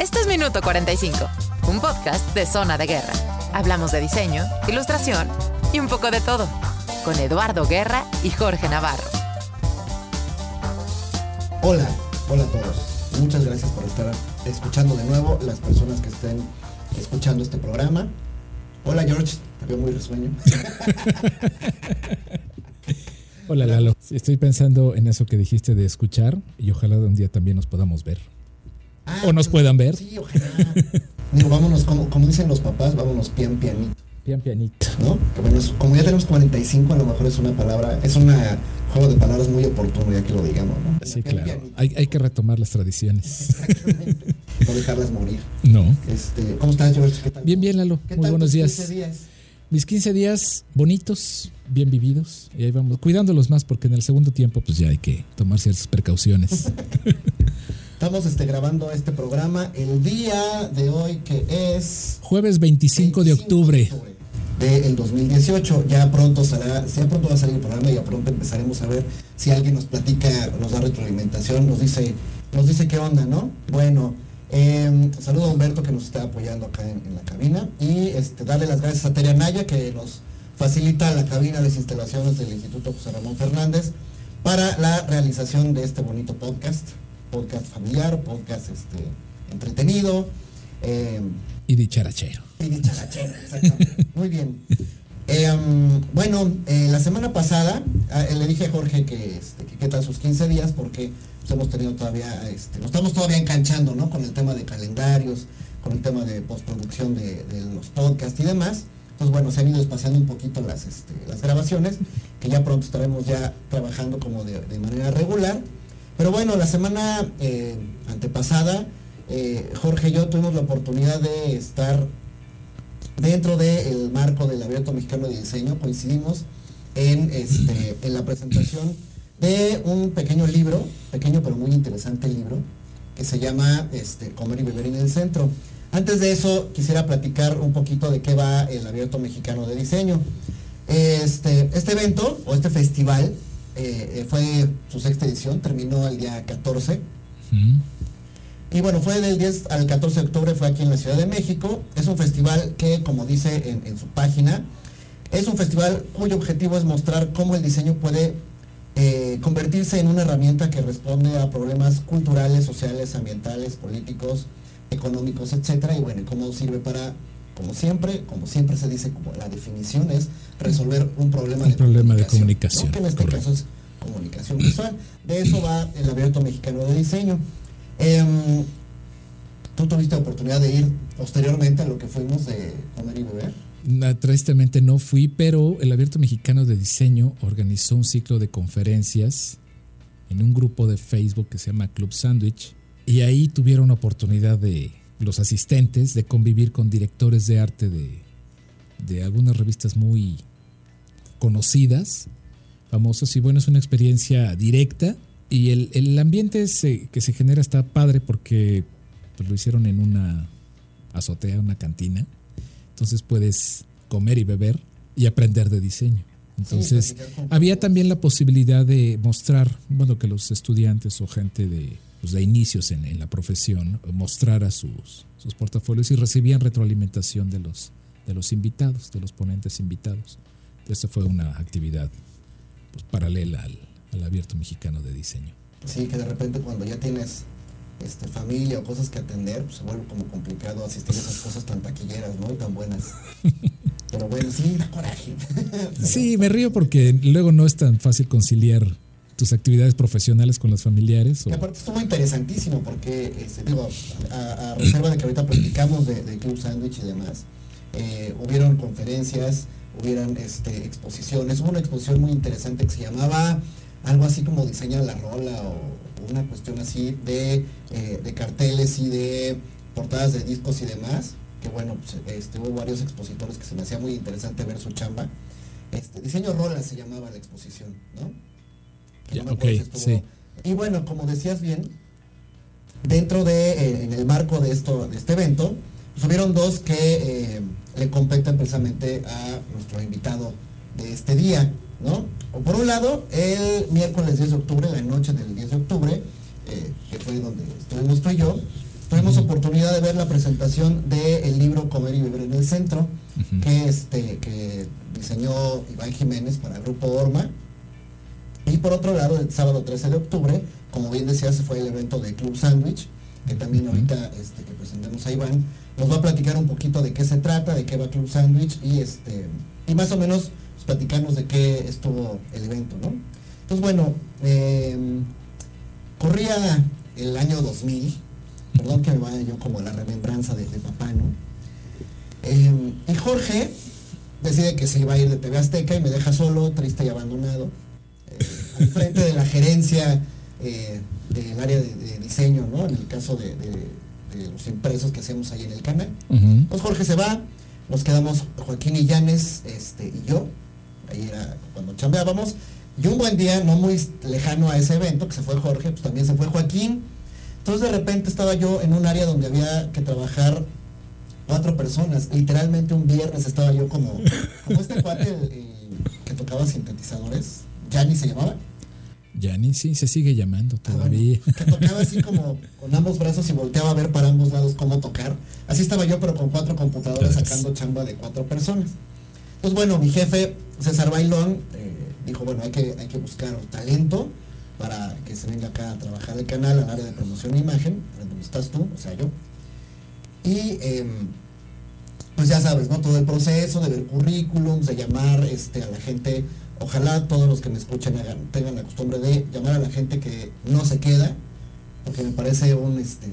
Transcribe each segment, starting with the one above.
Esto es Minuto 45, un podcast de Zona de Guerra. Hablamos de diseño, ilustración y un poco de todo, con Eduardo Guerra y Jorge Navarro. Hola, hola a todos. Muchas gracias por estar escuchando de nuevo las personas que estén escuchando este programa. Hola George, te veo muy risueño. Hola Lalo, estoy pensando en eso que dijiste de escuchar y ojalá un día también nos podamos ver. Ah, o nos puedan ver. Sí, ojalá. Digo, vámonos, como, como dicen los papás, vámonos pian pianito, Pian pianito. ¿no? Bueno, es- como ya tenemos 45, a lo mejor es una palabra, es un juego de palabras muy oportuno, ya que lo digamos, ¿no? Sí, Pian claro. Hay, hay que retomar las tradiciones. Exactamente. No dejarlas morir. No. Este, ¿Cómo estás, George? ¿Qué tal? Bien, bien, Lalo. ¿Qué Muy tal buenos tus días. 15 días? Mis 15 días bonitos, bien vividos. Y ahí vamos, cuidándolos más porque en el segundo tiempo pues ya hay que tomar ciertas precauciones. Estamos este, grabando este programa el día de hoy que es Jueves 25 de octubre. del 2018. Ya pronto será, ya pronto va a salir el programa y ya pronto empezaremos a ver si alguien nos platica, nos da retroalimentación, nos dice, nos dice qué onda, ¿no? Bueno, eh, saludo a Humberto que nos está apoyando acá en, en la cabina y este, darle las gracias a Tere Anaya que nos facilita la cabina de instalaciones del Instituto José Ramón Fernández para la realización de este bonito podcast, podcast familiar, podcast este, entretenido. eh, Y dicharachero. y dicharachero, exactamente. Muy bien. Eh, um, bueno, eh, la semana pasada ah, eh, le dije a Jorge que, este, que qué tal sus 15 días porque pues, hemos tenido todavía, este, nos estamos todavía enganchando, ¿no? Con el tema de calendarios, con el tema de postproducción de, de los podcasts y demás. Entonces, bueno, se han ido espaciando un poquito las, este, las grabaciones, que ya pronto estaremos ya trabajando como de, manera regular. Pero bueno, la semana eh, antepasada, eh, Jorge y yo tuvimos la oportunidad de estar dentro del marco del Abierto Mexicano de Diseño, coincidimos en, este, la presentación de un pequeño libro, pequeño pero muy interesante libro, que se llama este, Comer y Beber en el Centro. Antes de eso, quisiera platicar un poquito de qué va el Abierto Mexicano de Diseño. Este, este evento, o este festival, eh, eh, fue su sexta edición, terminó el día 14 Mm. y bueno, fue del 10 al 14 de octubre, fue aquí en la Ciudad de México. Es un festival que, como dice en, en su página, es un festival cuyo objetivo es mostrar cómo el diseño puede eh, convertirse en una herramienta que responde a problemas culturales, sociales, ambientales, políticos, económicos, etcétera. Y bueno, cómo sirve para, como siempre, como siempre se dice, como la definición es resolver un problema Un de problema de comunicación, comunicación, ¿no? que en este correcto. caso es comunicación visual. De eso va el abierto mexicano de diseño. Em, ¿Tú tuviste oportunidad de ir posteriormente a lo que fuimos de comer y beber? Tristemente no fui, pero el Abierto Mexicano de Diseño organizó un ciclo de conferencias en un grupo de Facebook que se llama Club Sandwich y ahí tuvieron oportunidad de los asistentes de convivir con directores de arte de, de algunas revistas muy conocidas, famosas y bueno, es una experiencia directa y el, el ambiente se- que se genera está padre porque pues, lo hicieron en una azotea, una cantina. Entonces puedes comer y beber y aprender de diseño. Entonces, había también la posibilidad de mostrar, bueno, que los estudiantes o gente de, pues, de inicios en, en la profesión mostrara sus, sus portafolios y recibían retroalimentación de los, de los invitados, de los ponentes invitados. Esta fue una actividad pues, paralela al, al abierto mexicano de diseño. Sí, que de repente cuando ya tienes este, familia o cosas que atender, pues se vuelve como complicado asistir a esas cosas tan taquilleras, ¿no? Y tan buenas. Pero bueno, sí, da coraje. Sí, me río porque luego no es tan fácil conciliar tus actividades profesionales con las familiares. Que aparte estuvo interesantísimo porque, este, digo, a, a reserva de que ahorita platicamos de, de Club Sandwich y demás, eh, hubieron conferencias, hubieron este, exposiciones, hubo una exposición muy interesante que se llamaba algo así como Diseña la Rola o una cuestión así de, eh, de carteles y de portadas de discos y demás, que bueno, pues, este, hubo varios expositores que se me hacía muy interesante ver su chamba. Este, Diseño Rola se llamaba la exposición, ¿no? Que Ya, no me acuerdo ok, si estuvo- sí. Y bueno, como decías bien, dentro de, eh, en el marco de esto, de este evento, hubieron dos que eh, le competen precisamente a nuestro invitado de este día, ¿no? O por un lado, el miércoles 10 de octubre, la noche del 10 de octubre, eh, que fue y yo tuvimos oportunidad de ver la presentación del libro Comer y Vivir en el Centro, que, este, que diseñó Iván Jiménez para el Grupo Orma. Y por otro lado, el sábado 13 de octubre, como bien decía, se fue el evento de Club Sandwich, que también ahorita este, que presentemos a Iván, nos va a platicar un poquito de qué se trata, de qué va Club Sandwich y este y más o menos pues, platicarnos de qué estuvo el evento, ¿no? Entonces bueno, em, corría el año 2000, perdón que me vaya yo como la remembranza de, papá, ¿no? Em, y Jorge decide que se iba a ir de TV Azteca y me deja solo, triste y abandonado, al frente de la gerencia eh, del área de, diseño, ¿no? En el caso de, los impresos que hacemos ahí en el canal. Pues Jorge se va, nos quedamos Joaquín y Llanes este, y yo, ahí era cuando chambeábamos, y un buen día, no muy lejano a ese evento, que se fue Jorge, pues también se fue Joaquín. Entonces de repente estaba yo en un área donde había que trabajar cuatro personas. Literalmente un viernes estaba yo como, como este cuate que tocaba sintetizadores. ¿Yanni se llamaba? Yanni, sí, se sigue llamando ah, todavía. que tocaba así como con ambos brazos y volteaba a ver para ambos lados cómo tocar. Así estaba yo, pero con cuatro computadores sacando chamba de cuatro personas. Pues bueno, mi jefe, César Bailón, eh, dijo, bueno, hay que, hay que buscar talento para que se venga acá a trabajar el canal, al área de promoción e imagen, donde estás tú, o sea, yo. Y em, pues ya sabes, ¿no? Todo el proceso de ver currículums, de llamar este, a la gente ojalá todos los que me escuchen tengan la costumbre de llamar a la gente que no se queda, porque me parece un este.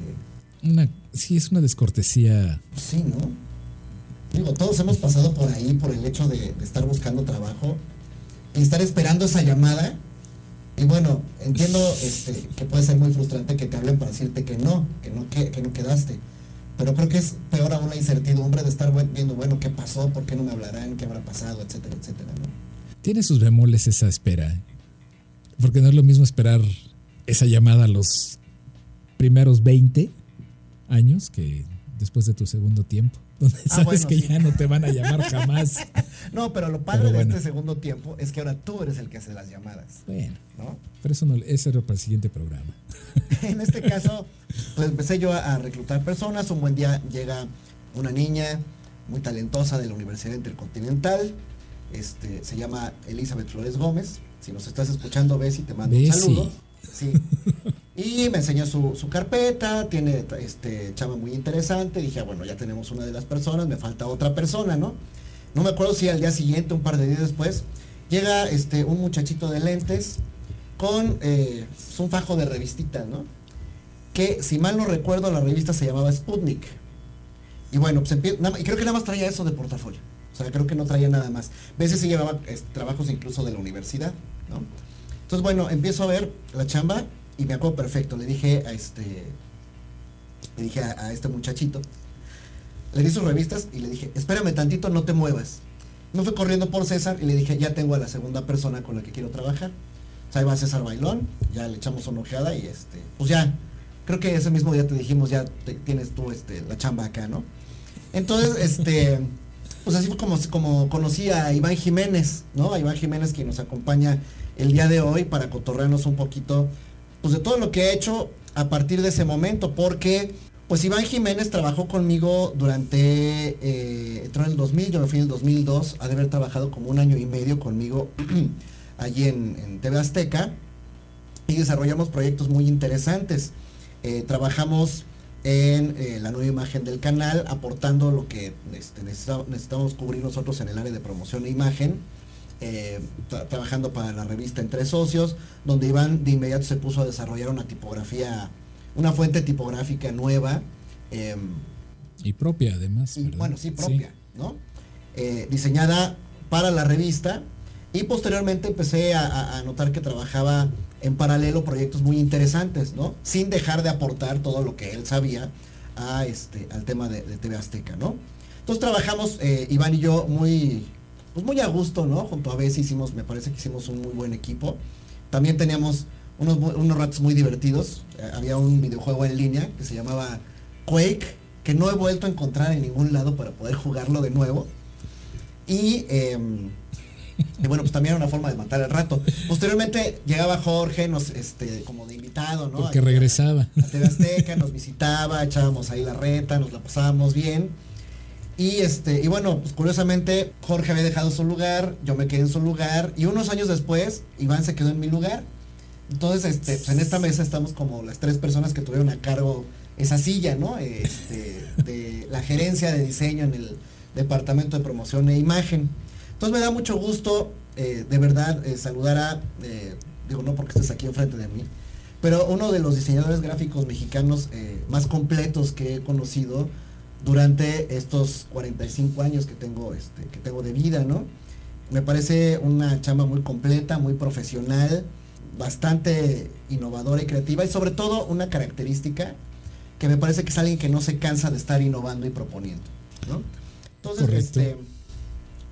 Una, sí, es una descortesía. sí, ¿no? Digo, todos hemos pasado por ahí por el hecho de, estar buscando trabajo y estar esperando esa llamada. Y bueno, entiendo este, que puede ser muy frustrante que te hablen para decirte que no, que no, que, que no quedaste. Pero creo que es peor aún la incertidumbre de estar viendo, bueno, qué pasó, por qué no me hablarán, qué habrá pasado, etcétera, etcétera. ¿no? Tiene sus bemoles esa espera. Porque no es lo mismo esperar esa llamada a los primeros 20 años que después de tu segundo tiempo. Donde ah, sabes que ya no te van a llamar jamás. no, pero lo padre de este segundo tiempo es que ahora tú eres el que hace las llamadas. Bueno, ¿no? Pero eso no, ese era para el siguiente programa. en este caso, pues empecé yo a reclutar personas. Un buen día llega una niña muy talentosa de la Universidad Intercontinental este, se llama Elizabeth Flores Gómez. Si nos estás escuchando, ves y te mando un saludo. Sí. Y me enseñó su, carpeta, tiene este chava muy interesante. Dije, ah, bueno, ya tenemos una de las personas, me falta otra persona, ¿no? No me acuerdo si al día siguiente, un par de días después, llega este un muchachito de lentes con eh, un fajo de revistita, ¿no? Que si mal no recuerdo, la revista se llamaba Sputnik. Y bueno, pues y creo que nada más traía eso de portafolio. O sea, creo que no traía nada más. A veces sí llevaba trabajos incluso de la universidad, ¿no? Entonces, bueno, empiezo a ver la chamba y me acuerdo perfecto. Le dije a este, le dije a, este muchachito, le di sus revistas y le dije, espérame tantito, no te muevas. Me fui corriendo por César y le dije, ya tengo a la segunda persona con la que quiero trabajar. O sea, ahí va César Bailón, ya le echamos una ojeada y este, pues ya, creo que ese mismo día te dijimos, ya tienes tú este, la chamba acá, ¿no? Entonces, este pues así fue como, como conocí a Iván Jiménez, ¿no? A Iván Jiménez que nos acompaña el día de hoy para cotorrearnos un poquito, pues de todo lo que ha hecho a partir de ese momento, porque pues Iván Jiménez trabajó conmigo durante, eh, entró en el 2000, yo me fui en el 2002, ha de haber trabajado como un año y medio conmigo allí en, TV Azteca y desarrollamos proyectos muy interesantes. Eh, trabajamos en eh, la nueva imagen del canal, aportando lo que este, necesitamos, cubrir nosotros en el área de promoción e imagen, eh, trabajando para la revista Entre Socios, donde Iván de inmediato se puso a desarrollar una tipografía, una fuente tipográfica nueva. Em, y propia además. bueno, sí, propia, ¿no? Eh, diseñada para la revista y posteriormente empecé a, notar que trabajaba en paralelo proyectos muy interesantes, ¿no? Sin dejar de aportar todo lo que él sabía a este, al tema de, TV Azteca, ¿no? Entonces trabajamos, eh, Iván y yo, muy, pues muy a gusto, ¿no? Junto a veces hicimos, me parece que hicimos un muy buen equipo. También teníamos unos, unos ratos muy divertidos. Eh, había un videojuego en línea que se llamaba Quake, que no he vuelto a encontrar en ningún lado para poder jugarlo de nuevo. Y em, Y bueno, pues también era una forma de matar el rato. Posteriormente llegaba Jorge, nos, este, como de invitado, ¿no? Porque regresaba. A TV Azteca, nos visitaba, echábamos ahí la reta, nos la pasábamos bien. Y este, y bueno, pues curiosamente Jorge había dejado su lugar, yo me quedé en su lugar, y unos años después, Iván se quedó en mi lugar. Entonces, este, pues en esta mesa estamos como las tres personas que tuvieron a cargo esa silla, ¿no? Este, de la gerencia de diseño en el departamento de promoción e imagen. Entonces me da mucho gusto, eh, de verdad, eh, saludar a, eh, digo no porque estés aquí enfrente de mí, pero uno de los diseñadores gráficos mexicanos más completos que he conocido durante estos 45 años que tengo, este, que tengo de vida, ¿no? Me parece una chamba muy completa, muy profesional, bastante innovadora y creativa y sobre todo una característica que me parece que es alguien que no se cansa de estar innovando y proponiendo, ¿no? Entonces, este,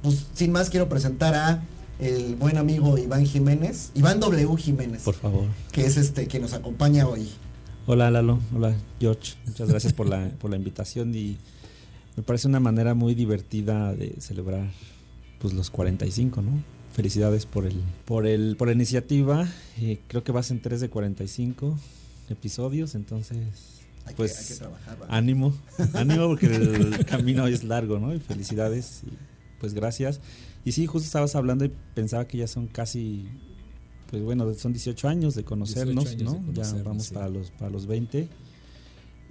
pues sin más quiero presentar a el buen amigo Iván Jiménez, Iván W. Jiménez. Por favor. Que es este quien nos acompaña hoy. Hola Lalo, hola George, muchas gracias por la, por la invitación y me parece una manera muy divertida de celebrar pues los 45, ¿no? Felicidades por el por el por la iniciativa. Eh, creo que vas en 3 de 45 episodios, entonces pues ánimo, ánimo porque el camino es largo, ¿no? Y felicidades y pues gracias. Y sí, justo estabas hablando y pensaba que ya son casi pues bueno, son 18 años de conocernos, ¿no? ya vamos para los para los 20.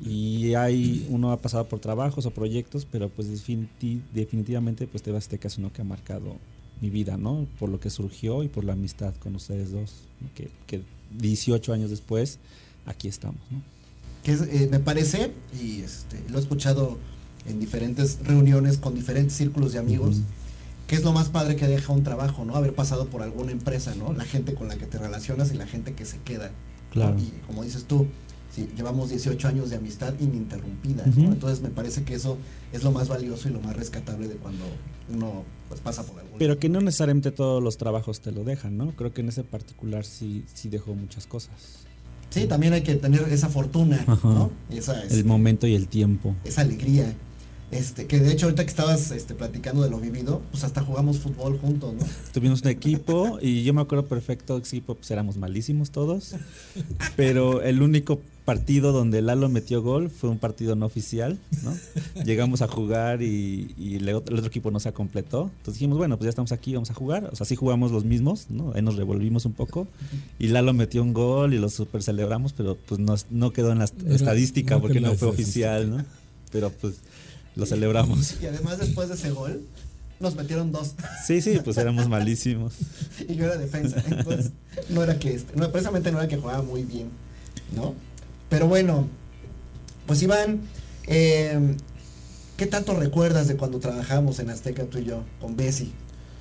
Y hay uno ha pasado por trabajos o proyectos, pero pues definitivamente pues te vas este caso uno que ha marcado mi vida, ¿no? Por lo que surgió y por la amistad con ustedes dos, que, que 18 años después aquí estamos, ¿no? que eh, me parece, y este, lo he escuchado en diferentes reuniones con diferentes círculos de amigos, que es lo más padre que deja un trabajo, ¿no? Haber pasado por alguna empresa, ¿no? La gente con la que te relacionas y la gente que se queda. Claro. Y como dices tú, sí, llevamos 18 años de amistad ininterrumpida, Entonces me parece que eso es lo más valioso y lo más rescatable de cuando uno pues, pasa por algo. Pero que no necesariamente todos los trabajos te lo dejan, ¿no? Creo que en ese particular sí, sí dejó muchas cosas. Sí, también hay que tener esa fortuna, ¿no? Esa, el momento y el tiempo. Esa alegría. Este, que de hecho ahorita que estabas este, platicando de lo vivido, pues hasta jugamos fútbol juntos, ¿no? Tuvimos un equipo y yo me acuerdo perfecto, equipo, pues éramos malísimos todos, pero el único partido donde Lalo metió gol fue un partido no oficial, ¿no? Llegamos a jugar y, el, otro equipo no se completó. Entonces dijimos, bueno, pues ya estamos aquí, vamos a jugar. O sea, sí jugamos los mismos, ¿no? Ahí nos revolvimos un poco. Y Lalo metió un gol y lo super celebramos, pero pues no, no quedó en la estadística porque no fue oficial, ¿no? Pero pues lo celebramos. Y además después de ese gol, nos metieron dos. Sí, sí, pues éramos malísimos. y yo era defensa, entonces no era que este, no, precisamente no era que jugaba muy bien, ¿no? Pero bueno, pues Iván, eh, ¿qué tanto recuerdas de cuando trabajamos en Azteca tú y yo con Bessie?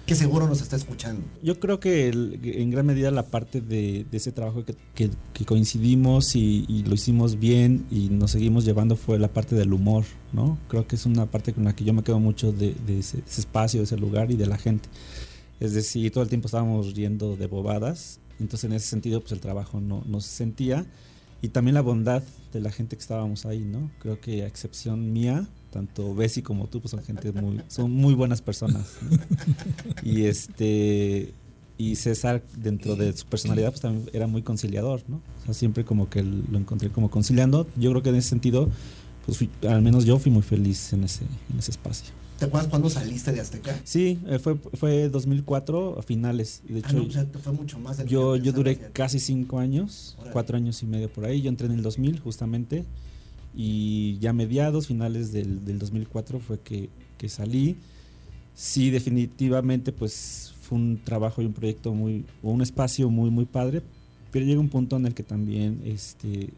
Que seguro nos está escuchando. Yo creo que en gran medida la parte de, ese trabajo que, coincidimos y, lo hicimos bien y nos seguimos llevando fue la parte del humor, ¿no? Creo que es una parte con la que yo me quedo mucho de, ese, espacio, de ese lugar y de la gente. Es decir, todo el tiempo estábamos riendo de bobadas, entonces en ese sentido pues el trabajo no, no se sentía y también la bondad de la gente que estábamos ahí, ¿no? Creo que a excepción mía, tanto Bessie como tú pues son gente muy son muy buenas personas. Y este y César dentro de su personalidad pues también era muy conciliador, ¿no? O sea, siempre como que lo encontré como conciliando. Yo creo que en ese sentido pues al menos yo fui muy feliz en ese en ese espacio. ¿Te acuerdas cuándo saliste de Azteca? Sí, eh, fue, fue 2004 a finales. De ah, hecho, fue mucho más Yo, yo duré casi cinco años, cuatro años y medio por ahí. Yo entré en el 2000 justamente y ya mediados, finales del, del 2004 fue que, que salí. Sí, definitivamente pues fue un trabajo y un proyecto muy, un espacio muy, muy padre, pero llega un punto en el que también este,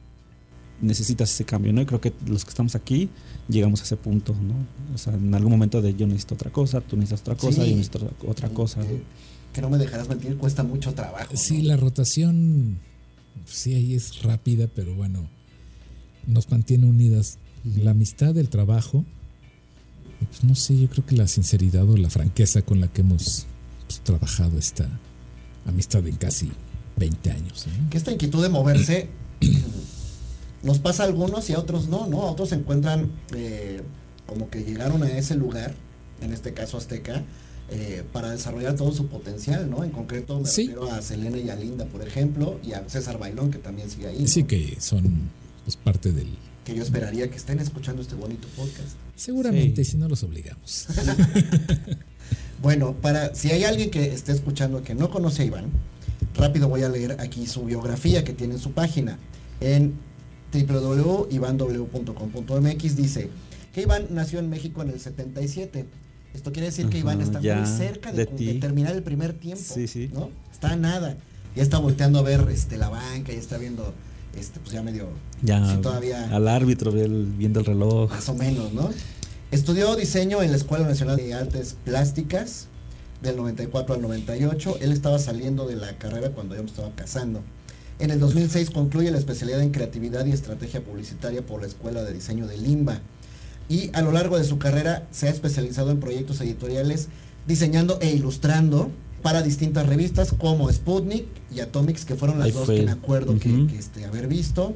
necesitas ese cambio, ¿no? Y creo que los que estamos aquí llegamos a ese punto, ¿no? O sea, en algún momento de yo necesito otra cosa, tú necesitas otra cosa, yo necesito otra cosa. Que, no me dejarás mentir, cuesta mucho trabajo. Sí, la rotación, sí, ahí es rápida, pero bueno, nos mantiene unidas. La amistad, el trabajo, pues no sé, yo creo que la sinceridad o la franqueza con la que hemos pues, trabajado esta amistad en casi 20 años. Que esta inquietud de moverse nos pasa a algunos y a otros no, ¿no? A otros se encuentran eh, como que llegaron a ese lugar, en este caso Azteca, eh, para desarrollar todo su potencial, ¿no? En concreto me Sí. refiero a Selena y a Linda, por ejemplo, y a César Bailón, que también sigue ahí. ¿no? Sí, que son pues, parte del. Que yo esperaría que estén escuchando este bonito podcast. Seguramente, Sí. si no los obligamos. Bueno, para si hay alguien que esté escuchando que no conoce a Iván, rápido voy a leer aquí su biografía que tiene en su página. En www.ivanw.com.mx dice que Iván nació en México en el 77. Esto quiere decir que Iván está ya, muy cerca de, de ti. de terminar el primer tiempo. Sí, sí. ¿no? Está a nada. Ya está volteando a ver este, la banca, ya está viendo, este, pues ya medio, Ya sí, todavía al árbitro viendo el reloj. más o menos, ¿no? Estudió diseño en la Escuela Nacional de Artes Plásticas del 94 al 98. Él estaba saliendo de la carrera cuando yo me estaba casando. En el 2006 concluye la especialidad en creatividad y estrategia publicitaria por la Escuela de Diseño de Limba. Y a lo largo de su carrera se ha especializado en proyectos editoriales diseñando e ilustrando para distintas revistas como Sputnik y Atomics, que fueron las Ahí dos fue. que me acuerdo que- Ujú. que, este, haber visto.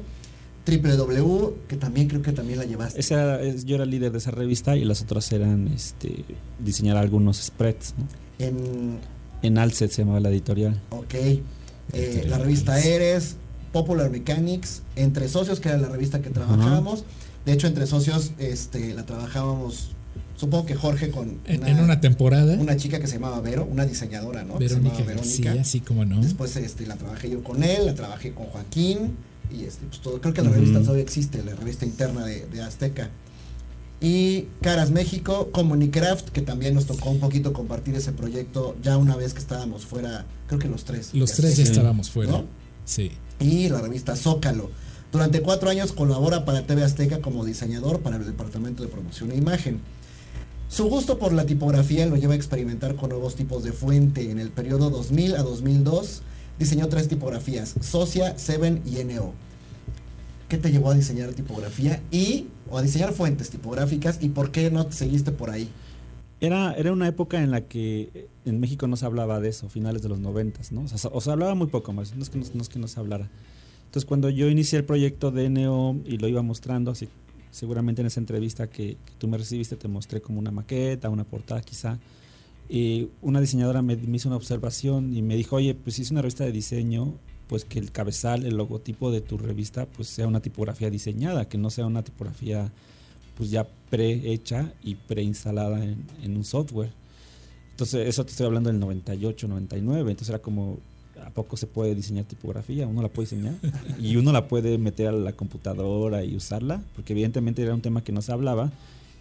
www, que también creo que también la llevaste. Esa yo era líder de esa revista y las otras eran este, diseñar algunos spreads. ¿no? En, En Alcet se llamaba la editorial. ok, eh, la revista Eres, Popular Mechanics, Entre Socios, que era la revista que trabajábamos. De hecho, Entre Socios este, la trabajábamos, supongo que Jorge con En, en una temporada, una chica que se llamaba Vero, una diseñadora, ¿no? Verónica llamaba García, así como no. Después este, la trabajé yo con él, la trabajé con Joaquín y este, pues todo, creo que la revista todavía existe, la revista interna de, de Azteca. Y Caras México, Comunicraft, que también nos tocó un poquito compartir ese proyecto ya una vez que estábamos fuera, creo que los tres. Los Ya tres ya estábamos fuera. ¿No? Sí. Y la revista Zócalo. Durante cuatro años colabora para TV Azteca como diseñador para el Departamento de Promoción e Imagen. Su gusto por la tipografía lo lleva a experimentar con nuevos tipos de fuente. En el periodo 2000 a 2002 diseñó tres tipografías, Socia, Seven y NO. ¿Qué te llevó a diseñar tipografía y o a diseñar fuentes tipográficas y por qué no te seguiste por ahí? Era, era una época en la que en México no se hablaba de eso, finales de los noventas, ¿no? O sea, se hablaba muy poco más, no es, que no, no es que no se hablara. Entonces cuando yo inicié el proyecto de NO y lo iba mostrando, así, seguramente en esa entrevista que, tú me recibiste te mostré como una maqueta, una portada quizá, y una diseñadora me, me hizo una observación y me dijo, oye, pues es una revista de diseño, pues que el cabezal, el logotipo de tu revista, pues sea una tipografía diseñada, que no sea una tipografía pues ya prehecha y preinstalada en, en un software. Entonces, eso te estoy hablando del 98, 99. Entonces era como, ¿a poco se puede diseñar tipografía? Uno la puede diseñar y uno la puede meter a la computadora y usarla, porque evidentemente era un tema que no se hablaba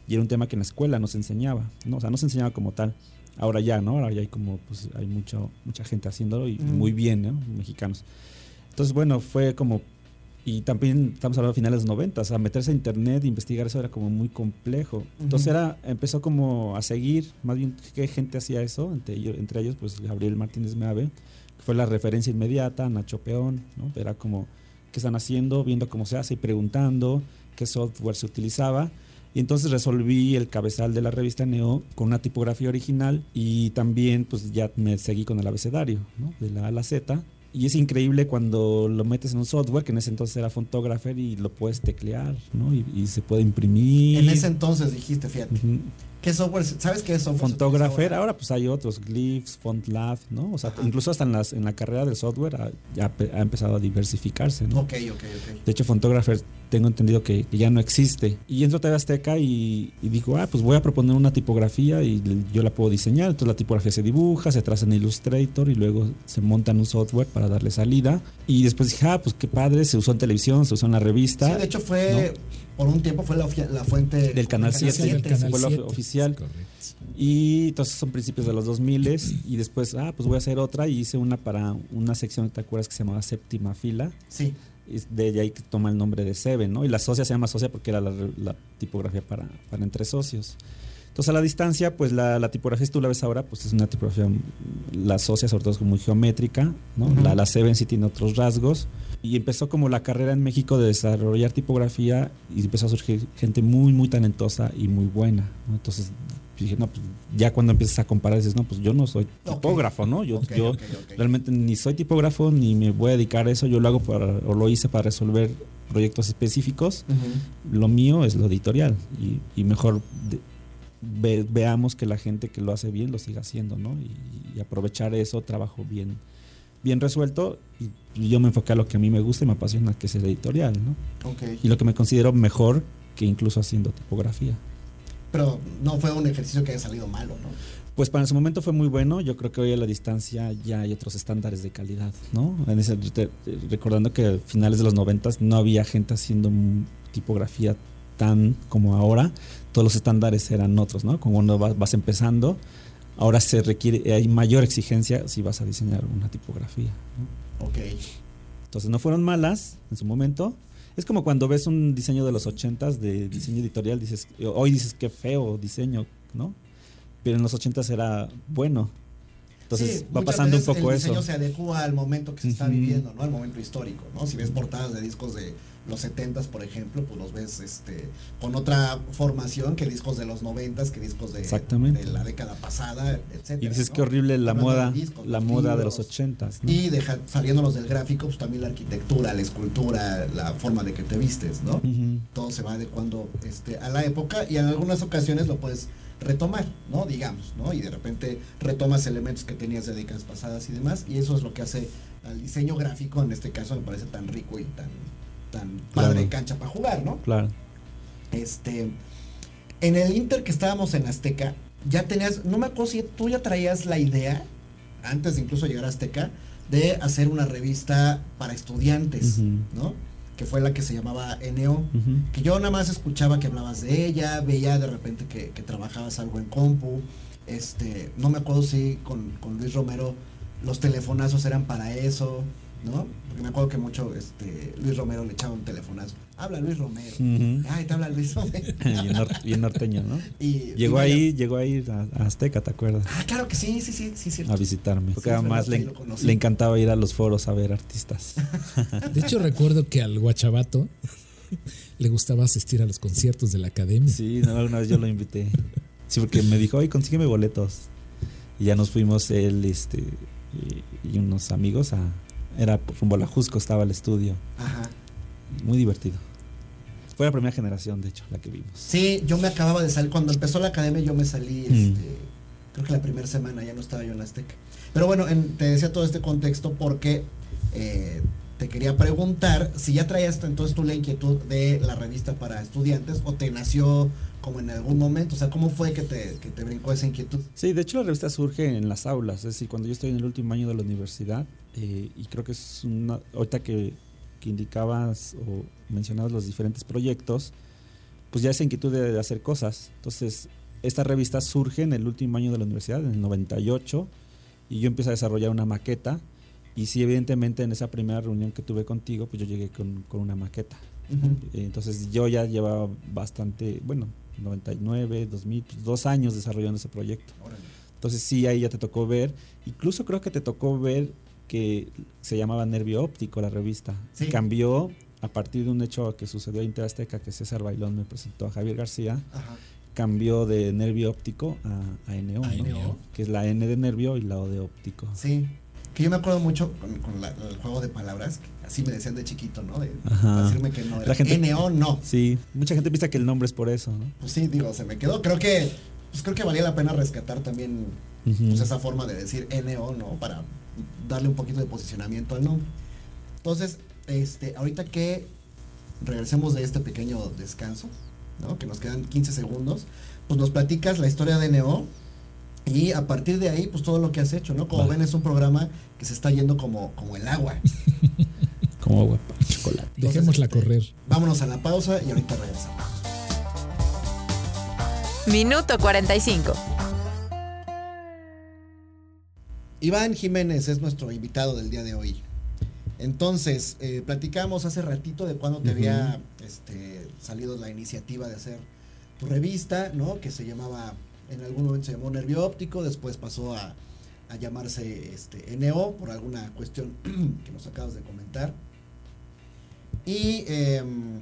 y era un tema que en la escuela no se enseñaba, ¿no? O sea, no se enseñaba como tal. Ahora ya, ¿no? Ahora ya hay como, pues hay mucho, mucha gente haciéndolo y, y Mm. muy bien, ¿no? Mexicanos. Entonces, bueno, fue como y también estamos hablando de finales de los 90, o sea, meterse a internet e investigar eso era como muy complejo. Entonces Ujú. era, empezó como a seguir, más bien qué gente hacía eso, entre ellos, entre ellos pues Gabriel Martínez Meave, que fue la referencia inmediata, Nacho Peón, ¿no? Era como qué están haciendo, viendo cómo se hace y preguntando qué software se utilizaba. Y entonces resolví el cabezal de la revista Neo con una tipografía original y también pues ya me seguí con el abecedario, ¿no? De la A a la Z. Y es increíble cuando lo metes en un software, que en ese entonces era Fontographer, y lo puedes teclear, ¿no? Y, y se puede imprimir. En ese entonces dijiste, fíjate, Ujú. ¿Qué software? ¿Sabes qué es software? Fontographer, ahora? ahora pues hay otros, Glyphs, FontLab, ¿no? O sea, Ajá. incluso hasta en, las, en la carrera del software ha, ya ha empezado a diversificarse, ¿no? Ok, ok, ok. De hecho, Fontographer tengo entendido que, que ya no existe. Y entro a TV Azteca y, y digo, ah, pues voy a proponer una tipografía y yo la puedo diseñar. Entonces la tipografía se dibuja, se traza en Illustrator y luego se monta en un software para darle salida. Y después dije, ah, pues qué padre, se usó en televisión, se usó en la revista. Sí, de hecho fue, por un tiempo fue la, la fuente Del Canal del Sí, del 7, Canal fue 7, oficial. Y entonces son principios de los 2000 y después, ah, pues voy a hacer otra y hice una para una sección, ¿te acuerdas que se llamaba Séptima Fila? Sí, Y de ahí que toma el nombre de Seven, ¿no? Y la socia se llama socia porque era la, la tipografía para, para entre socios. Entonces a la distancia, pues la, la tipografía, si tú la ves ahora, pues es una tipografía, la socia sobre todo es muy geométrica, ¿no? La, la Seven sí tiene otros rasgos. Y empezó como la carrera en México de desarrollar tipografía y empezó a surgir gente muy, muy talentosa y muy buena, ¿no? Entonces dije, no, pues ya cuando empiezas a comparar dices, no, pues yo no soy tipógrafo, ¿no? Yo, yo realmente ni soy tipógrafo ni me voy a dedicar a eso, yo lo hago para, o lo hice para resolver proyectos específicos. Lo mío es lo editorial y, y mejor de- ve- veamos que la gente que lo hace bien lo siga haciendo, ¿no? Y, y aprovechar eso, trabajo bien, bien resuelto. Y, yo me enfoqué a lo que a mí me gusta y me apasiona, que es el editorial, ¿no? Ok. Y lo que me considero mejor que incluso haciendo tipografía. Pero no fue un ejercicio que haya salido malo, ¿no? Pues para su momento fue muy bueno. Yo creo que hoy a la distancia ya hay otros estándares de calidad, ¿no? En ese- te- recordando que a finales de los noventas no había gente haciendo tipografía tan como ahora. Todos los estándares eran otros, ¿no? Como cuando vas, vas empezando, ahora se requiere, hay mayor exigencia si vas a diseñar una tipografía. ¿no? Ok. Entonces no fueron malas en su momento. Es como cuando ves un diseño de los ochentas de diseño editorial, dices, hoy dices qué feo diseño, ¿no? Pero en los ochentas era bueno. Entonces Sí, va pasando un poco el eso. diseño se adecua al momento que se está viviendo, ¿no? Al momento histórico, ¿no? Si ves portadas de discos de los 70s, por ejemplo, pues los ves este con otra formación que discos de los 90s, que discos de, la década pasada, etcétera. Y dices ¿no? qué horrible la Hablando moda, discos, la moda de los ochentas. ¿no? Y deja, saliéndonos del gráfico, pues también la arquitectura, la escultura, la forma de que te vistes, ¿no? Todo se va adecuando este, a la época y en algunas ocasiones lo puedes retomar, ¿no? Digamos, ¿no? Y de repente retomas elementos que tenías de décadas pasadas y demás, y eso es lo que hace al diseño gráfico, en este caso me parece tan rico y tan, tan padre Claro. cancha para jugar, ¿no? Claro. Este, en el Inter que estábamos en Azteca, ya tenías, no me acuerdo si tú ya traías la idea, antes de incluso llegar a Azteca, de hacer una revista para estudiantes. ¿no? Que fue la que se llamaba NO Ujú. que yo nada más escuchaba que hablabas de ella, veía de repente que, que trabajabas algo en compu, este, no me acuerdo si con, con Luis Romero los telefonazos eran para eso, ¿no? Porque me acuerdo que mucho este, Luis Romero le echaba un telefonazo. Habla Luis Romero. Ujú. Ay, te habla Luis Romero. bien, nor- bien norteño, ¿no? Y- Llegó y ahí, llegó ahí a, a Azteca, ¿te acuerdas? Ah, claro que sí, sí, sí, sí, cierto. A visitarme. Porque además le, le encantaba ir a los foros a ver artistas. De hecho, recuerdo que al guachabato le gustaba asistir a los conciertos de la academia. Sí, no, una vez yo lo invité. Sí, porque me dijo, oye, consígueme boletos. Y ya nos fuimos él este, y, y unos amigos a... Era rumbo a la Jusco, estaba el estudio. Ajá. Muy divertido. Fue la primera generación, de hecho, la que vimos. Sí, yo me acababa de salir, cuando empezó la academia yo me salí, Mm. este, creo que la primera semana ya no estaba yo en la Azteca. Pero bueno, en- te decía todo este contexto porque eh, te quería preguntar si ya traías entonces tú la inquietud de la revista para estudiantes o te nació como en algún momento, o sea, ¿cómo fue que te, que te brincó esa inquietud? Sí, de hecho la revista surge en las aulas, es decir, cuando yo estoy en el último año de la universidad, eh, y creo que es una, ahorita que, que indicabas o mencionabas los diferentes proyectos, pues ya esa inquietud de, hacer cosas. Entonces, esta revista surge en el último año de la universidad, en el 98, y yo empiezo a desarrollar una maqueta, y sí, evidentemente en esa primera reunión que tuve contigo, pues yo llegué con, con una maqueta. Eh, Entonces yo ya llevaba bastante, bueno, 99, 2000, pues, dos años desarrollando ese proyecto. Órale. Entonces sí, ahí ya te tocó ver, incluso creo que te tocó ver que se llamaba Nervio Óptico la revista. Sí. Cambió a partir de un hecho que sucedió en Interazteca, que César Bailón me presentó a Javier García, Ajá. cambió de Nervio Óptico a, A ¿no? NO. que es la N de Nervio y la O de Óptico. Sí, que yo me acuerdo mucho con, con la- el juego de palabras, que así me decían de chiquito, ¿no? De, Ajá. decirme que no era La gente- NO, no. Sí, mucha gente piensa que el nombre es por eso, ¿no? Pues sí, digo, se me quedó. Creo que, pues creo que valía la pena rescatar también pues esa forma de decir NO, ¿no? Para darle un poquito de posicionamiento al nombre. Entonces, este, ahorita que regresemos de este pequeño descanso, ¿no? Que nos quedan 15 segundos, pues nos platicas la historia de NO y a partir de ahí, pues todo lo que has hecho, ¿no? Como ven, es un programa que se está yendo como, como el agua. Como agua para chocolate. Entonces, Dejémosla este, correr. Vámonos a la pausa y ahorita regresamos. Minuto 45. Iván Jiménez es nuestro invitado del día de hoy. Entonces, eh, platicamos hace ratito de cuando te había este, salido la iniciativa de hacer tu revista, ¿no? Que se llamaba, en algún momento se llamó Nervio Óptico, después pasó a, a llamarse este, NO por alguna cuestión que nos acabas de comentar. Y em,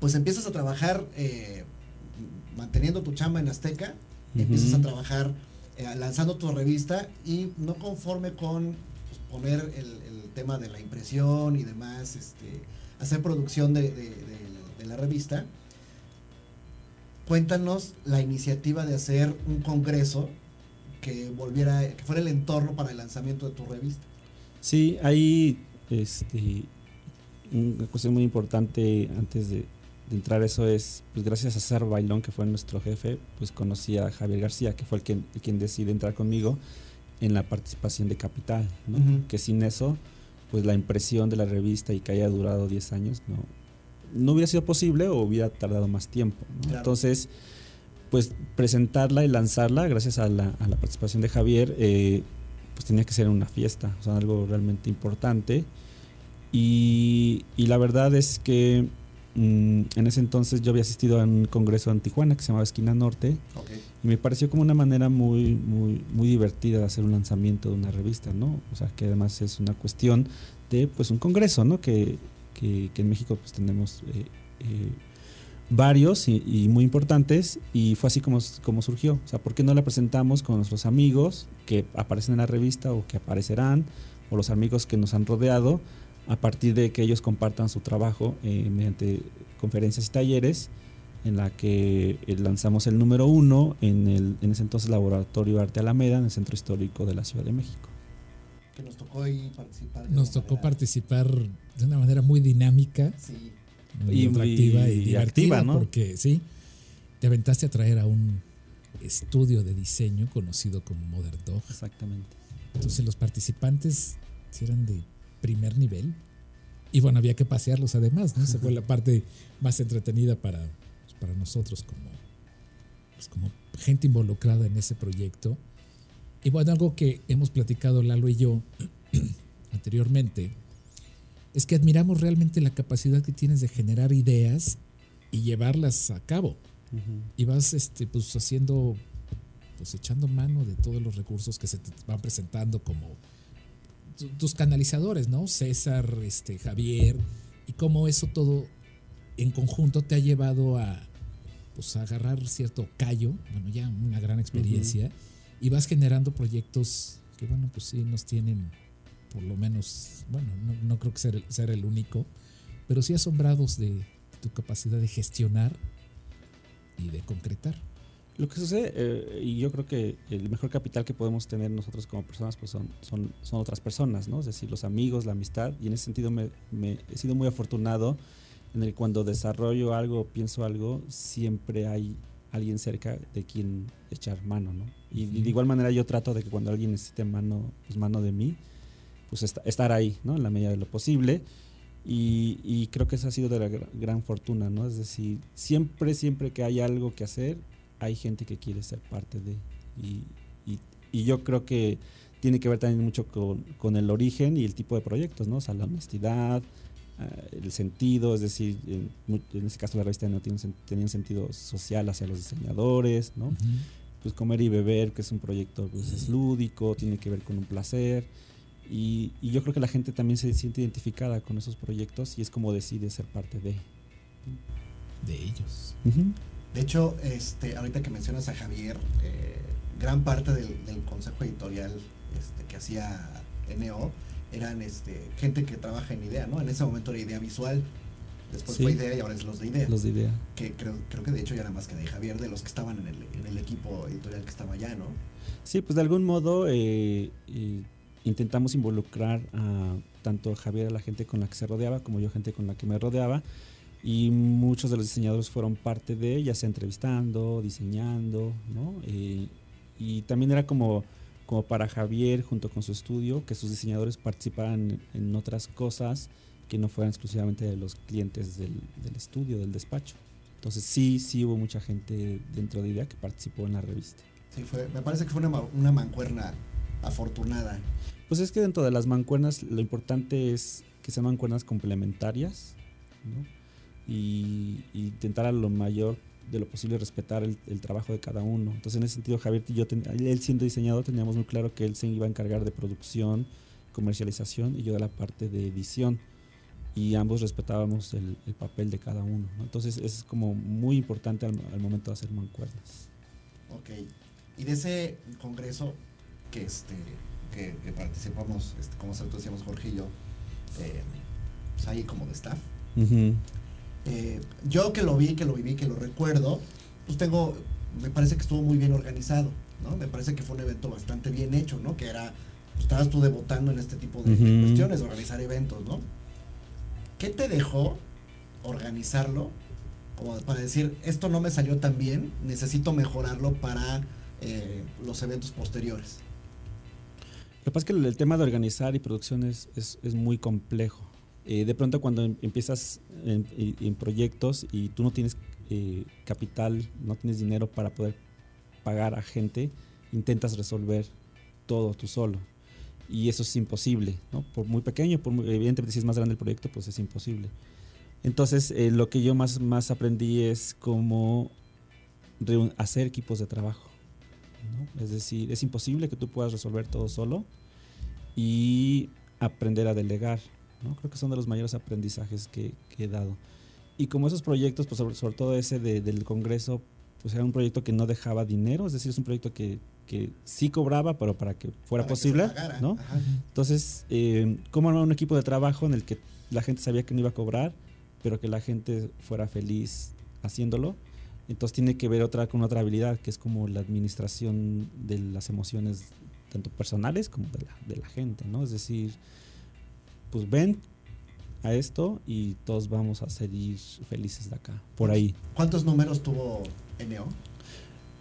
pues empiezas a trabajar eh, manteniendo tu chamba en Azteca, empiezas a trabajar eh, lanzando tu revista y no conforme con pues, poner el, el tema de la impresión y demás, este, hacer producción de, de- de- de la revista, cuéntanos la iniciativa de hacer un congreso que volviera, que fuera el entorno para el lanzamiento de tu revista. Sí, ahí este, una cuestión muy importante antes de, de entrar eso es, pues gracias a César Bailón, que fue nuestro jefe, pues conocí a Javier García, que fue el quien, el quien decide entrar conmigo en la participación de capital, ¿no? Que sin eso, pues la impresión de la revista y que haya durado 10 años no, no hubiera sido posible o hubiera tardado más tiempo. ¿no? Claro. Entonces, pues presentarla y lanzarla, gracias a la, a la participación de Javier, eh, pues tenía que ser una fiesta, o sea, algo realmente importante. Y, y la verdad es que mm, en ese entonces yo había asistido a un congreso en Tijuana que se llamaba Esquina Norte Ok. y me pareció como una manera muy, muy, muy divertida de hacer un lanzamiento de una revista, ¿no? O sea, que además es una cuestión de, pues, un congreso, ¿no? Que, que, en México, pues, tenemos eh, eh, varios y, muy importantes y fue así como, como surgió. O sea, ¿por qué no la presentamos con nuestros amigos que aparecen en la revista o que aparecerán o los amigos que nos han rodeado a partir de que ellos compartan su trabajo eh, mediante conferencias y talleres en la que lanzamos el número uno en, el, en ese entonces Laboratorio Arte Alameda, en el Centro Histórico de la Ciudad de México. Que nos tocó ahí participar. de Nos una tocó manera- participar de una manera muy dinámica, Sí. muy Y- atractiva y, y divertida, activa, ¿no? porque sí, te aventaste a traer a un estudio de diseño conocido como Modern Dog. Exactamente. Entonces los participantes eran de primer nivel. Y bueno, había que pasearlos además, ¿no? Esa fue la parte más entretenida para, pues, para nosotros como, pues, como gente involucrada en ese proyecto. Y bueno, algo que hemos platicado Lalo y yo anteriormente es que admiramos realmente la capacidad que tienes de generar ideas y llevarlas a cabo. Y vas este pues haciendo pues echando mano de todos los recursos que se te van presentando como tu- tus canalizadores, ¿no? César, este Javier y cómo eso todo en conjunto te ha llevado a pues a agarrar cierto callo, bueno, ya una gran experiencia y vas generando proyectos que bueno, pues sí nos tienen por lo menos, bueno, no, no creo que ser ser el único, pero sí asombrados de tu capacidad de gestionar y de concretar. Lo que sucede, eh, y yo creo que el mejor capital que podemos tener nosotros como personas pues son, son, son otras personas, ¿no? Es decir, los amigos, la amistad, y en ese sentido me, me- he sido muy afortunado en el cuando desarrollo algo, pienso algo, siempre hay alguien cerca de quien echar mano, ¿no? Y, de igual manera yo trato de que cuando alguien necesite mano, pues mano de mí, pues esta- estar ahí, ¿no? En la medida de lo posible. Y, y creo que esa ha sido de la gra- gran fortuna, ¿no? Es decir, siempre, siempre que hay algo que hacer, hay gente que quiere ser parte de. Y, y- y yo creo que tiene que ver también mucho con, con el origen y el tipo de proyectos, ¿no? O sea, la honestidad, eh, el sentido, es decir, en, en este caso la revista no tiene, tenía un sentido social hacia los diseñadores, ¿no? Ujú. Pues comer y beber, que es un proyecto pues es lúdico, tiene que ver con un placer. Y, y yo creo que la gente también se siente identificada con esos proyectos y es como decide ser parte de. de ellos. De hecho, este, ahorita que mencionas a Javier, eh, gran parte del, del consejo editorial este, que hacía NO eran este, gente que trabaja en idea, ¿no? En ese momento era idea visual, después Sí. fue idea y ahora es los de idea. Los de idea. Que creo, creo que de hecho ya era más que de Javier, de los que estaban en el, en el equipo editorial que estaba allá, ¿no? Sí, pues de algún modo eh, eh, intentamos involucrar a tanto Javier, a la gente con la que se rodeaba, como yo, gente con la que me rodeaba. Y muchos de los diseñadores fueron parte de, ya sea entrevistando, diseñando, ¿no? Eh, y también era como, como para Javier, junto con su estudio, que sus diseñadores participaran en otras cosas que no fueran exclusivamente de los clientes del, del estudio, del despacho. Entonces sí, sí hubo mucha gente dentro de IDEA que participó en la revista. Sí, fue, me parece que fue una, una mancuerna afortunada. Pues es que dentro de las mancuernas lo importante es que sean mancuernas complementarias ¿no? y, y intentar a lo mayor de lo posible respetar el, el trabajo de cada uno. Entonces en ese sentido Javier y yo, ten- él siendo diseñador, teníamos muy claro que él se iba a encargar de producción, comercialización y yo de la parte de edición. Y ambos respetábamos el, el papel de cada uno. ¿no? Entonces es como muy importante al, al momento de hacer mancuernas. Ok. Y de ese congreso que este que, que participamos, este, como nosotros decíamos Jorge y yo, eh, pues ahí como de staff. Eh, yo que lo vi, que lo viví, que lo recuerdo, pues tengo, me parece que estuvo muy bien organizado, ¿no? Me parece que fue un evento bastante bien hecho, ¿no? Que era, pues, estabas tú debutando en este tipo de Ujú. cuestiones, de organizar eventos, ¿no? ¿Qué te dejó organizarlo? Como para decir, esto no me salió tan bien, necesito mejorarlo para eh, los eventos posteriores. Lo que pasa es que el, tema de organizar y producción es, es- muy complejo. Eh, de pronto cuando em- empiezas en proyectos y tú no tienes eh, capital, no tienes dinero para poder pagar a gente, intentas resolver todo tú solo. Y eso es imposible, ¿no? Por muy pequeño, por muy- evidentemente si es más grande el proyecto, pues es imposible. Entonces, eh, lo que yo más, más aprendí es cómo hacer equipos de trabajo. ¿no? Es decir, es imposible que tú puedas resolver todo solo y aprender a delegar. ¿no? Creo que son de los mayores aprendizajes que, que he dado. Y como esos proyectos, pues sobre, sobre todo ese de- del Congreso, pues era un proyecto que no dejaba dinero, es decir, es un proyecto que, que sí cobraba, pero para que fuera Para que posible, pagara. ¿no? Ajá. Entonces, eh, ¿cómo armar un equipo de trabajo en el que la gente sabía que no iba a cobrar, pero que la gente fuera feliz haciéndolo? Entonces tiene que ver otra con otra habilidad, que es como la administración de las emociones, tanto personales como de la, de la gente, ¿no? Es decir, pues ven a esto y todos vamos a seguir felices de acá, por ahí. ¿Cuántos números tuvo NO?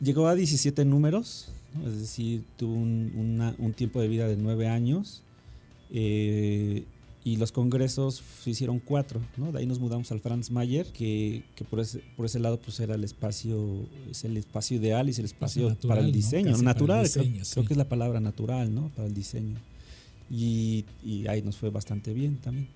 Llegó a 17 números. Es decir, tuvo un, una- un tiempo de vida de 9 años eh, y los congresos se hicieron cuatro, ¿no? De ahí nos mudamos al Franz Mayer, que, que por, ese, por ese lado pues era el espacio, es el espacio ideal y es el espacio natural, para el diseño, el natural, creo- que es la palabra natural, ¿no? Para el diseño. Y, y ahí nos fue bastante bien también.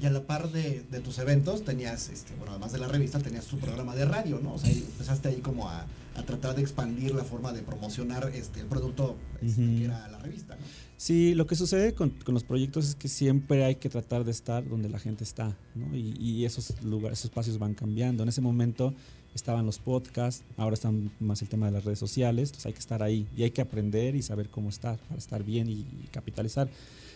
Y a la par de, de tus eventos tenías, este, bueno, además de la revista, tenías tu programa de radio, ¿no? O sea, empezaste ahí como a, a tratar de expandir la forma de promocionar este, el producto este, Ujú. que era la revista, ¿no? Sí, lo que sucede con, con los proyectos es que siempre hay que tratar de estar donde la gente está, ¿no? Y, y esos lugares, esos espacios van cambiando. En ese momento estaban los podcasts, ahora están más el tema de las redes sociales, entonces hay que estar ahí y hay que aprender y saber cómo estar para estar bien y, y capitalizar.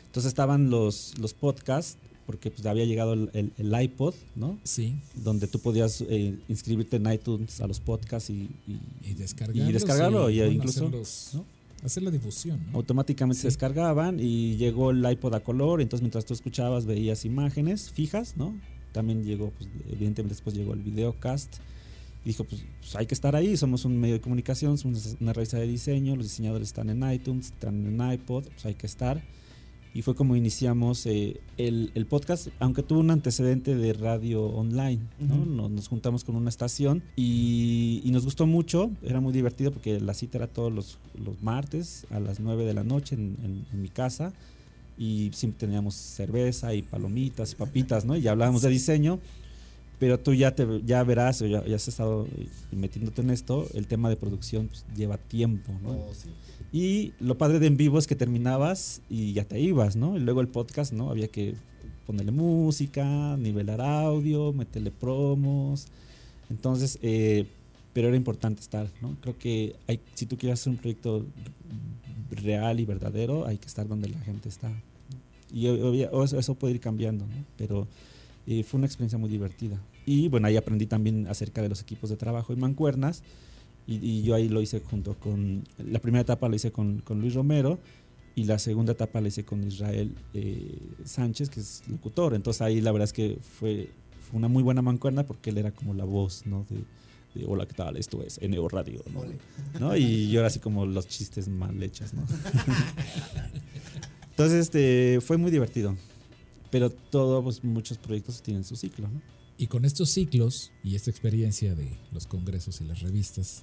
Entonces estaban los, los podcasts, porque pues había llegado el, el- el iPod, ¿no? Sí, Donde tú podías eh, inscribirte en iTunes a los podcasts y, y- y descargarlo. Y descargarlo, y incluso, hacerlos- ¿no? hacer la difusión. ¿no? automáticamente Sí. se descargaban y llegó el iPod a color, entonces mientras tú escuchabas veías imágenes fijas, ¿no? También llegó, pues, evidentemente después llegó el videocast dijo, pues, pues, hay que estar ahí, somos un medio de comunicación, somos una revista de diseño, los diseñadores están en iTunes, están en iPod, pues hay que estar. Y fue como iniciamos eh, el, el podcast, aunque tuvo un antecedente de radio online, ¿no? Ujú. nos, nos juntamos con una estación y, y nos gustó mucho, era muy divertido porque la cita era todos los, los martes a las 9 de la noche en, en- en mi casa y siempre teníamos cerveza y palomitas y papitas, ¿no? Y hablábamos de diseño, pero tú ya, te, ya verás, o ya, ya has estado eh, metiéndote en esto, el tema de producción pues, lleva tiempo, ¿no? O sí. Y lo padre de en vivo es que terminabas y ya te ibas, ¿no? Y luego el podcast, ¿no? Había que ponerle música, nivelar audio, meterle promos. Entonces, eh, pero era importante estar, ¿no? Creo que hay, si tú quieres hacer un proyecto real y verdadero, hay que estar donde la gente está. ¿no? Y o eso, eso puede ir cambiando, ¿no? Pero eh, fue una experiencia muy divertida. Y bueno, ahí aprendí también acerca de los equipos de trabajo y mancuernas. Y, y yo ahí lo hice junto con, la primera etapa lo hice con, con Luis Romero y la segunda etapa la hice con Israel eh, Sánchez, que es locutor. Entonces ahí la verdad es que fue, fue una muy buena mancuerna porque él era como la voz, ¿no? De, de, hola, ¿qué tal? Esto es NO Radio, ¿no? ¿no? Y yo era así como los chistes mal hechos, ¿no? Entonces, este, fue muy divertido. Pero todos, pues, muchos proyectos tienen su ciclo, ¿no? Y con estos ciclos y esta experiencia de los congresos y las revistas,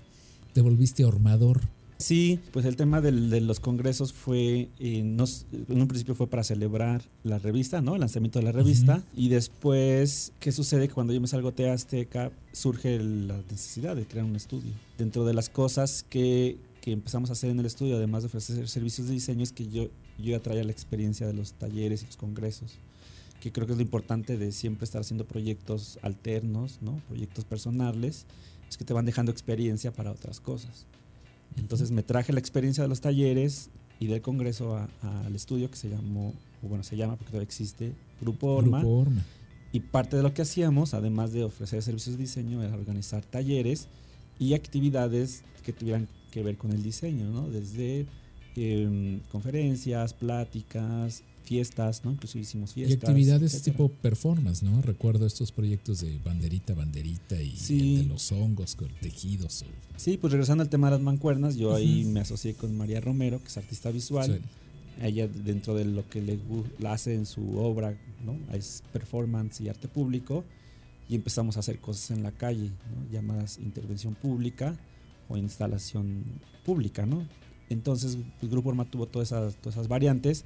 te volviste hormador. Sí, pues el tema del- de los congresos fue, eh, nos- en un principio fue para celebrar la revista, ¿no? El lanzamiento de la revista. Y después, ¿qué sucede? Que cuando yo me salgo TEA Azteca, surge la necesidad de crear un estudio. Dentro de las cosas que, que empezamos a hacer en el estudio, además de ofrecer servicios de diseño, es que yo, yo ya traía la experiencia de los talleres y los congresos que creo que es lo importante de siempre estar haciendo proyectos alternos, ¿no? Proyectos personales, es que te van dejando experiencia para otras cosas. Entonces me traje la experiencia de los talleres y del congreso al estudio que se llamó, o bueno, se llama porque todavía existe, Grupo Orma. Grupo Orma. Y parte de lo que hacíamos, además de ofrecer servicios de diseño, era organizar talleres y actividades que tuvieran que ver con el diseño, ¿no? Desde em, conferencias, pláticas, fiestas, ¿no? Incluso hicimos fiestas. Y actividades etcétera. tipo performance, ¿no? Recuerdo estos proyectos de banderita, banderita y Sí. el de los hongos con tejidos. o- Sí, pues regresando al tema de las mancuernas, yo ahí Ujú. me asocié con María Romero, que es artista visual. Sí. Ella dentro de lo que le la hace en su obra, ¿no? Es performance y arte público y empezamos a hacer cosas en la calle, ¿no? llamadas intervención pública o instalación pública, ¿no? Entonces el grupo Orma tuvo todas esas, todas esas variantes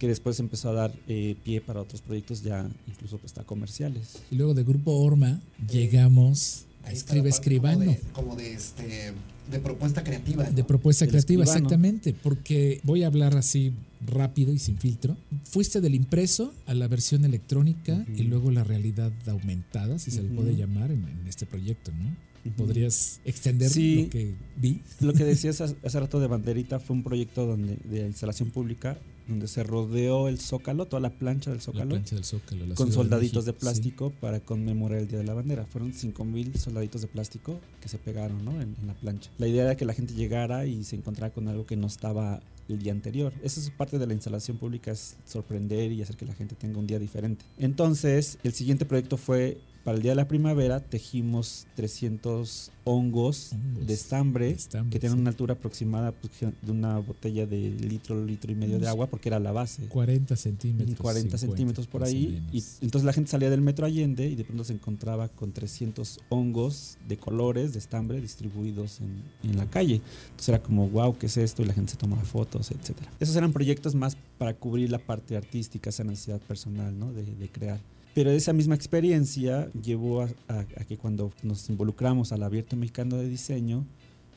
que después empezó a dar eh, pie para otros proyectos ya incluso pues, hasta comerciales. Y luego de Grupo Orma llegamos a Escribe Escribano. Como de, como de, este, de propuesta creativa. ¿no? De propuesta Del creativa, escribano. exactamente, porque voy a hablar así rápido y sin filtro. Fuiste del impreso a la versión electrónica y luego la realidad aumentada, si se le puede llamar en, en este proyecto, ¿no? ¿Podrías extender Sí. lo que vi? Lo que decías hace hace rato de Banderita fue un proyecto donde, de instalación pública donde se rodeó el zócalo, toda la plancha del La zócalo, plancha del Zócalo, la con soldaditos de México, plástico para conmemorar el Día de la Bandera. Fueron 5.000 soldaditos de plástico que se pegaron ¿no? en, en la plancha. La idea era que la gente llegara y se encontrara con algo que no estaba el día anterior. Esa es parte de la instalación pública, es sorprender y hacer que la gente tenga un día diferente. Entonces, el siguiente proyecto fue, para el Día de la Primavera, tejimos 300 hongos, Hongos de estambre, de estambre, que tienen sí. una altura aproximada pues, de una botella de litro, litro y medio de agua, porque era la base. 40 centímetros. 40 50, centímetros por ahí. Y entonces la gente salía del metro Allende y de pronto se encontraba con 300 hongos de colores, de estambre, distribuidos en, en la calle. Entonces era como, wow, ¿qué es esto? Y la gente se tomaba fotos, etcétera. Esos eran proyectos más para cubrir la parte artística, esa necesidad personal, ¿no? De, de crear. Pero esa misma experiencia llevó a, que cuando nos involucramos al Abierto Mexicano de Diseño,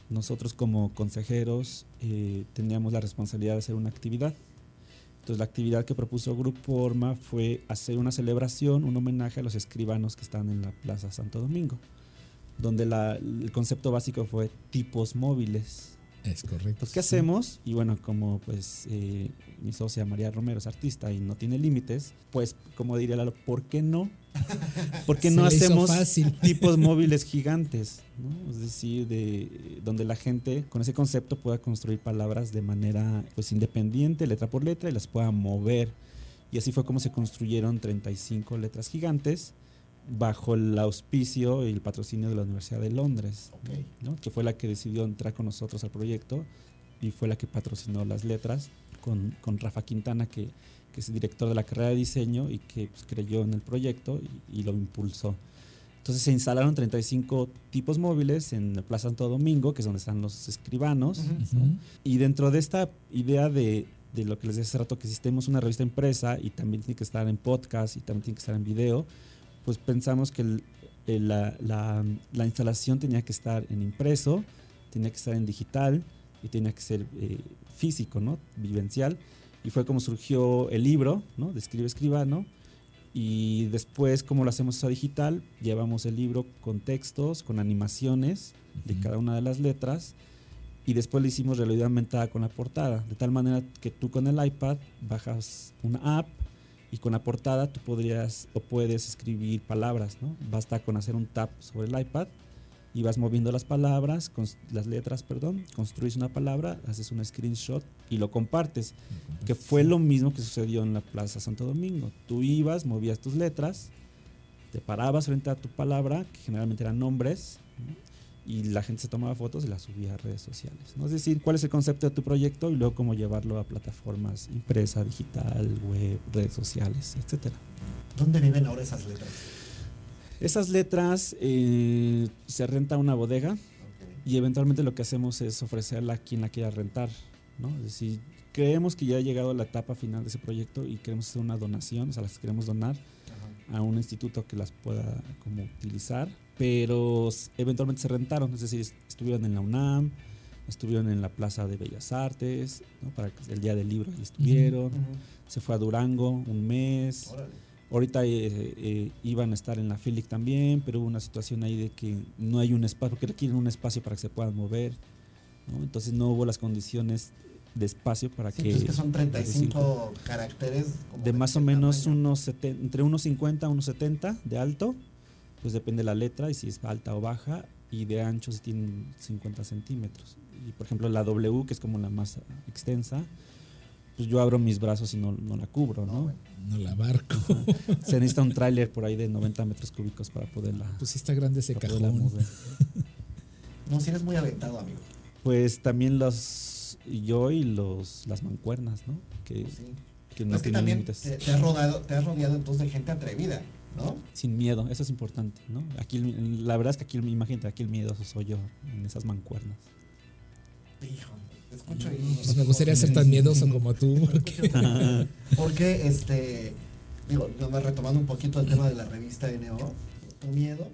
nosotros como consejeros eh, teníamos la responsabilidad de hacer una actividad. Entonces la actividad que propuso Grupo Orma fue hacer una celebración, un homenaje a los escribanos que están en la Plaza Santo Domingo, donde el concepto básico fue tipos móviles. Es correcto. Pues, ¿qué sí. hacemos? Y bueno, como pues eh, mi socia María Romero es artista y no tiene límites, pues como diría Lalo, ¿por qué no? ¿Por qué no hacemos fácil. tipos móviles gigantes? ¿no? Es decir, de donde la gente con ese concepto pueda construir palabras de manera pues independiente, letra por letra, y las pueda mover. Y así fue como se construyeron 35 letras gigantes bajo el auspicio y el patrocinio de la Universidad de Londres, que fue la que decidió entrar con nosotros al proyecto y fue la que patrocinó las letras con, con Rafa Quintana, que, que es director de la carrera de diseño y que pues, creyó en el proyecto y, y lo impulsó. Entonces se instalaron 35 tipos móviles en la Plaza Santo Domingo, que es donde están los escribanos. Y dentro de esta idea de, de lo que les decía hace rato, que existemos una revista impresa y también tiene que estar en podcast y también tiene que estar en video, pues pensamos que el- el- la, la- la instalación tenía que estar en impreso, tenía que estar en digital y tenía que ser eh, físico, ¿no? Vivencial. Y fue como surgió el libro, ¿no? De Escribe Escribano. Y después, como lo hacemos eso digital, llevamos el libro con textos, con animaciones de cada una de las letras y después le hicimos realidad aumentada con la portada, de tal manera que tú con el iPad bajas una app y con la portada tú podrías o puedes escribir palabras, ¿no? Basta con hacer un tap sobre el iPad y vas moviendo las palabras, las letras, perdón, construyes una palabra, haces un screenshot y lo compartes, que fue lo mismo que sucedió en la Plaza Santo Domingo. Tú ibas, movías tus letras, te parabas frente a tu palabra, que generalmente eran nombres, ¿no? Y la gente se tomaba fotos y las subía a redes sociales. ¿no? Es decir, cuál es el concepto de tu proyecto y luego cómo llevarlo a plataformas impresa, digital, web, redes sociales, etcétera. ¿Dónde viven ahora esas letras? Esas letras eh, se renta una bodega Ok. y eventualmente lo que hacemos es ofrecerla a quien la quiera rentar. ¿no? Es decir, creemos que ya ha llegado la etapa final de ese proyecto y queremos hacer una donación, o sea, las queremos donar Ajá. a un instituto que las pueda como utilizar, pero eventualmente se rentaron, es decir, est- estuvieron en la UNAM, estuvieron en la Plaza de Bellas Artes, ¿no? para el día del libro ahí estuvieron, Ujú. se fue a Durango un mes, Órale. ahorita eh, eh, iban a estar en la FILIC también, pero hubo una situación ahí de que no hay un espacio, porque requieren un espacio para que se puedan mover, ¿no? entonces no hubo las condiciones de espacio para Sí, que... pues es que son 35 caracteres. como de más o qué menos tamaño. unos seten- entre unos 50 a unos 70 de alto, pues depende la letra y si es alta o baja, y de ancho sí tienen 50 centímetros. Y por ejemplo la W, que es como la más extensa, pues yo abro mis brazos y no, no la cubro, ¿no? No la barco. Se necesita un tráiler por ahí de 90 metros cúbicos para poderla, Pues sí está grande ese cajón. No, si eres muy aventado, amigo. Pues también los yo y los las mancuernas, ¿no? Que, Sí. que no es que también límites. te, te has rodeado, te has rodeado entonces de gente atrevida, ¿no? Sin miedo, eso es importante, ¿no? Aquí el- la verdad es que aquí el- imagínate, aquí el miedo soy yo en esas mancuernas. Hijo, te escucho y. Pues me gustaría ser tan miedoso como tú. porque- Porque, este, digo, nomás retomando un poquito el tema de la revista NO, tu miedo,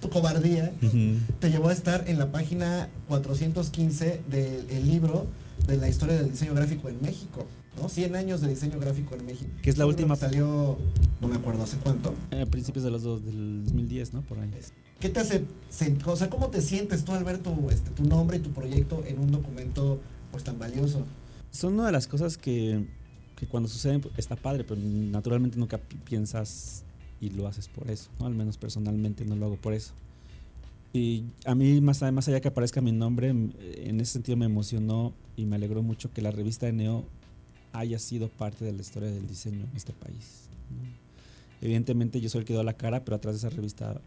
tu cobardía, te llevó a estar en la página 415 del el libro de la historia del diseño gráfico en México, ¿no? 100 años de diseño gráfico en México. Que es la última- que Salió, no me acuerdo hace cuánto. A principios de los dos, del 2010, ¿no? Por ahí. ¿Qué te hace, o sea, cómo te sientes tú al ver tu, este, tu nombre y tu proyecto en un documento pues tan valioso? Son una de las cosas que, que cuando suceden pues, está padre, pero naturalmente nunca pi- piensas y lo haces por eso, ¿no? Al menos personalmente no lo hago por eso. Y a mí, más, más allá que aparezca mi nombre, en ese sentido me emocionó y me alegró mucho que la revista Neo haya sido parte de la historia del diseño en este país. ¿no? Evidentemente yo soy el que dio la cara, pero atrás de esa revista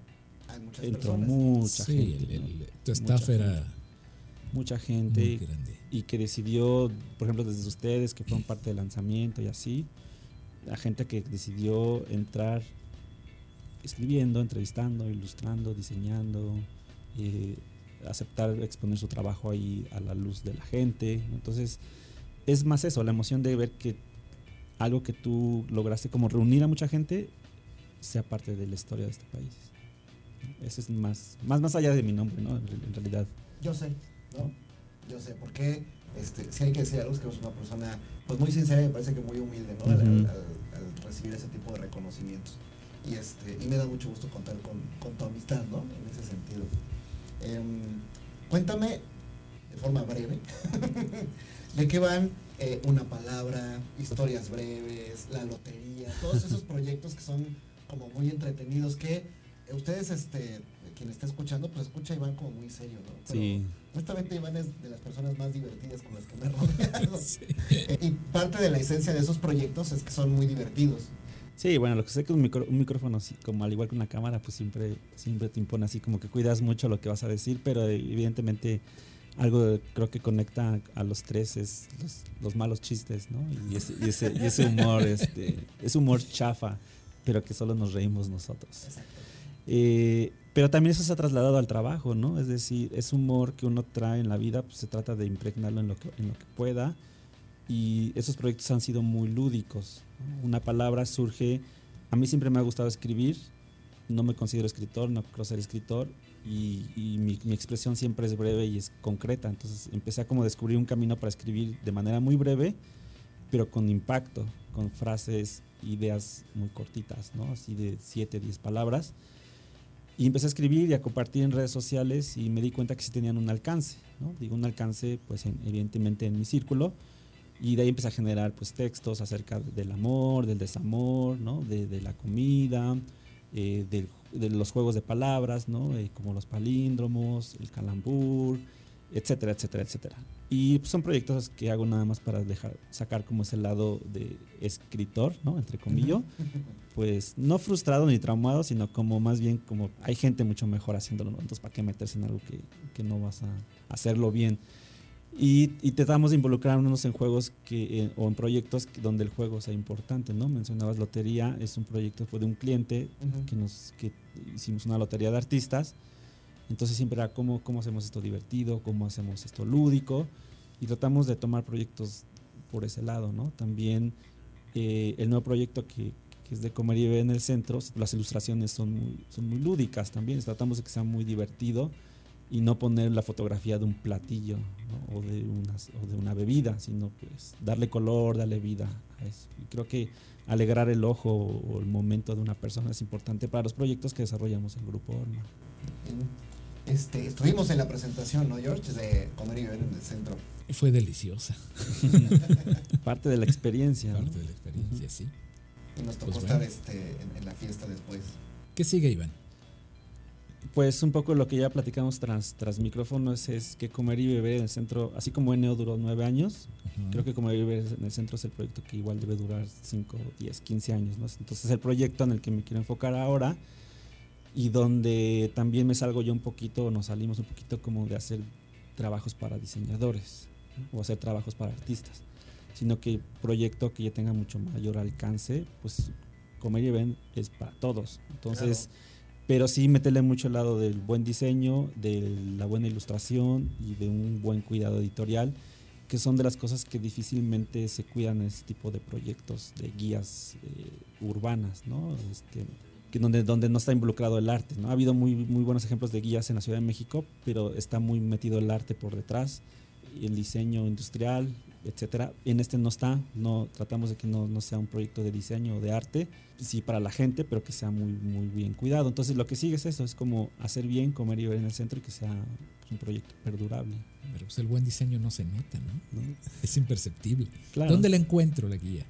Hay muchas entró personas. mucha Sí, gente. el- ¿no? el- tu staff Mucha era gente. Mucha muy gente grande. y que decidió, por ejemplo, desde ustedes que fueron parte del lanzamiento y así, la gente que decidió entrar escribiendo, entrevistando, ilustrando, diseñando, eh, aceptar exponer su trabajo ahí a la luz de la gente. ¿no? Entonces, es más eso, la emoción de ver que algo que tú lograste como reunir a mucha gente sea parte de la historia de este país. Eso es más, más, más allá de mi nombre, ¿no? En, realidad. Yo sé, ¿no? Yo sé, porque este, si hay que decir algo, es que es una persona pues muy sincera y me parece que muy humilde, ¿no? Al, al- al recibir ese tipo de reconocimientos. Y, este, y me da mucho gusto contar con, con tu amistad, ¿no? En ese sentido. Em, cuéntame, de forma breve, de qué van eh, una palabra, historias breves, la lotería, todos esos proyectos que son como muy entretenidos, que ustedes, este, quien está escuchando, pues escucha Iván como muy serio, ¿no? Pero Sí. Honestamente Iván es de las personas más divertidas con las que me he rodeado. Eh, Y parte de la esencia de esos proyectos es que son muy divertidos. Sí, bueno, lo que sé que un, micro- un micrófono, así, como al igual que una cámara, pues siempre, siempre te impone así, como que cuidas mucho lo que vas a decir, pero evidentemente algo creo que conecta a los tres es los, los malos chistes, ¿no? Y ese, y ese, y ese humor, este, es humor chafa, pero que solo nos reímos nosotros. Eh, pero también eso se ha trasladado al trabajo, ¿no? Es decir, es humor que uno trae en la vida, pues se trata de impregnarlo en lo que, en lo que pueda. Y esos proyectos han sido muy lúdicos. Una palabra surge, a mí siempre me ha gustado escribir, no me considero escritor, no creo ser escritor, y, y mi, mi expresión siempre es breve y es concreta. Entonces empecé a como descubrir un camino para escribir de manera muy breve, pero con impacto, con frases, ideas muy cortitas, ¿no? Así de 7, 10 palabras. Y empecé a escribir y a compartir en redes sociales y me di cuenta que sí tenían un alcance, ¿no? Digo, un alcance, pues en- evidentemente en mi círculo. Y de ahí empecé a generar pues textos acerca del amor, del desamor, ¿no? De, de la comida, eh, del- de los juegos de palabras, ¿no? Eh, como los palíndromos, el calambur, etcétera, etcétera, etcétera. Y pues, son proyectos que hago nada más para dejar, sacar como ese lado de escritor, ¿no? Entre comillas pues no frustrado ni traumado, sino como más bien como hay gente mucho mejor haciéndolo, ¿no? entonces para qué meterse en algo que, que no vas a hacerlo bien. Y, y tratamos de involucrarnos en juegos que, eh, o en proyectos donde el juego sea importante, ¿no? Mencionabas lotería, es un proyecto fue de un cliente Ujú. que nos que hicimos una lotería de artistas. Entonces siempre era cómo, cómo hacemos esto divertido, cómo hacemos esto lúdico y tratamos de tomar proyectos por ese lado, ¿no? También eh, el nuevo proyecto que, que es de Comer y Beber en el centro, las ilustraciones son muy, son muy lúdicas también, tratamos de que sea muy divertido y no poner la fotografía de un platillo ¿no? o, de unas, o de una bebida, sino pues darle color, darle vida a eso. Y creo que alegrar el ojo o el momento de una persona es importante para los proyectos que desarrollamos en Grupo Orma. Este, estuvimos en la presentación, ¿no, George? De Comer y Beber en el centro. Fue deliciosa. Parte de la experiencia. ¿no? Parte de la experiencia, sí. Y nos tocó Pues estar bueno. este, en, en la fiesta después. ¿Qué sigue, Iván? Pues un poco lo que ya platicamos tras, tras micrófonos es que Comer y Beber en el centro, así como NEO duró nueve años, creo que Comer y Beber en el centro es el proyecto que igual debe durar 5, 10, 15 años. ¿no? Entonces es el proyecto en el que me quiero enfocar ahora y donde también me salgo yo un poquito, nos salimos un poquito como de hacer trabajos para diseñadores ¿no? o hacer trabajos para artistas, sino que proyecto que ya tenga mucho mayor alcance, pues Comer y Beber es para todos. Entonces... Pero sí meterle mucho el lado del buen diseño, de la buena ilustración y de un buen cuidado editorial, que son de las cosas que difícilmente se cuidan en este tipo de proyectos de guías eh, urbanas, ¿no? Este, que donde, donde no está involucrado el arte, ¿no? Ha habido muy, muy buenos ejemplos de guías en la Ciudad de México, pero está muy metido el arte por detrás, el diseño industrial, etcétera. En este no está, no tratamos de que no, no sea un proyecto de diseño o de arte, sí para la gente, pero que sea muy, muy bien cuidado. Entonces lo que sigue es eso, es como hacer bien, comer y beber en el centro y que sea pues, un proyecto perdurable. Pero pues el buen diseño no se nota, ¿no? ¿no? Es imperceptible. Claro. ¿Dónde la encuentro la guía?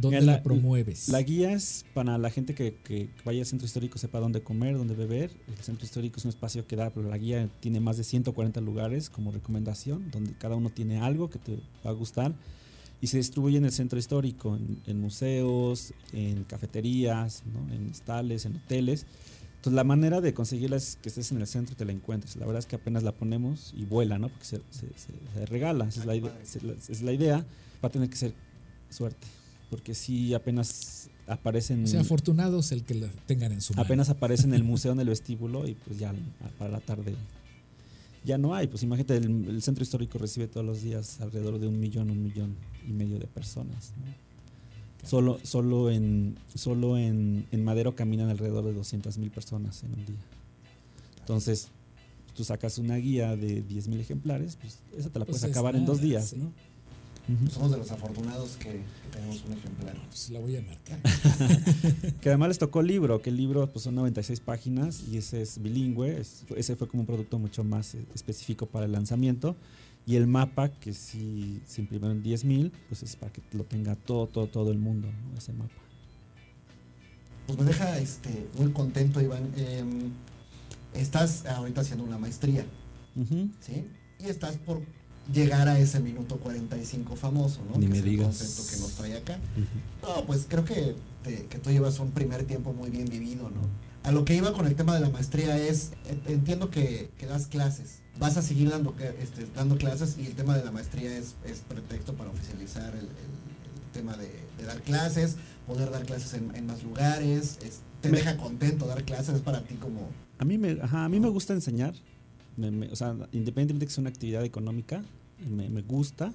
¿Dónde Mira, la, promueves? La guía es para la gente que, que vaya al centro histórico, sepa dónde comer, dónde beber. El centro histórico es un espacio que da, pero la guía tiene más de 140 lugares como recomendación, donde cada uno tiene algo que te va a gustar. Y se distribuye en el centro histórico, en, en museos, en cafeterías, ¿no? en estales, en hoteles. Entonces la manera de conseguirla es que estés en el centro y te la encuentres. La verdad es que apenas la ponemos y vuela, ¿no? Porque se, se- se- se regala, esa es la, ide- se- la- es la idea. Va a tener que ser suerte, porque si apenas aparece en, O sea, afortunados el que la tengan en su mano. apenas aparece en el museo en el vestíbulo y pues ya para la tarde ya no hay. Pues imagínate, el, el centro histórico recibe todos los días alrededor de un millón, un millón y medio de personas. ¿no? Solo, solo, en, solo en, en Madero caminan alrededor de 200 mil personas en un día. Entonces, tú sacas una guía de 10 mil ejemplares, pues esa te la Pues puedes es acabar en dos nada, días, sí. ¿no? Somos de los afortunados que, que tenemos un ejemplar. Pues la voy a marcar. Que además les tocó el libro, que el libro pues, son 96 páginas y ese es bilingüe, es- ese fue como un producto mucho más eh, específico para el lanzamiento. Y el mapa, que sí se imprimió en 10.000, pues es para que lo tenga todo, todo, todo el mundo, ¿no? ese mapa. Pues me deja este, muy contento, Iván. Em, estás ahorita haciendo una maestría. ¿sí? Y estás por llegar a ese minuto 45 famoso, ¿no? Ni que me es el digas. concepto que nos trae acá. No, pues creo que, te- que tú llevas un primer tiempo muy bien vivido, ¿no? A lo que iba con el tema de la maestría es, en- entiendo que, que das clases, vas a seguir dando, este, dando clases y el tema de la maestría es, es pretexto para oficializar el, el- el tema de, de dar clases, poder dar clases en, en más lugares, es- te Me- deja contento dar clases, es para ti como... A mí me, ajá, a mí me gusta enseñar, me- me- o sea, independientemente de que sea una actividad económica, me, me gusta,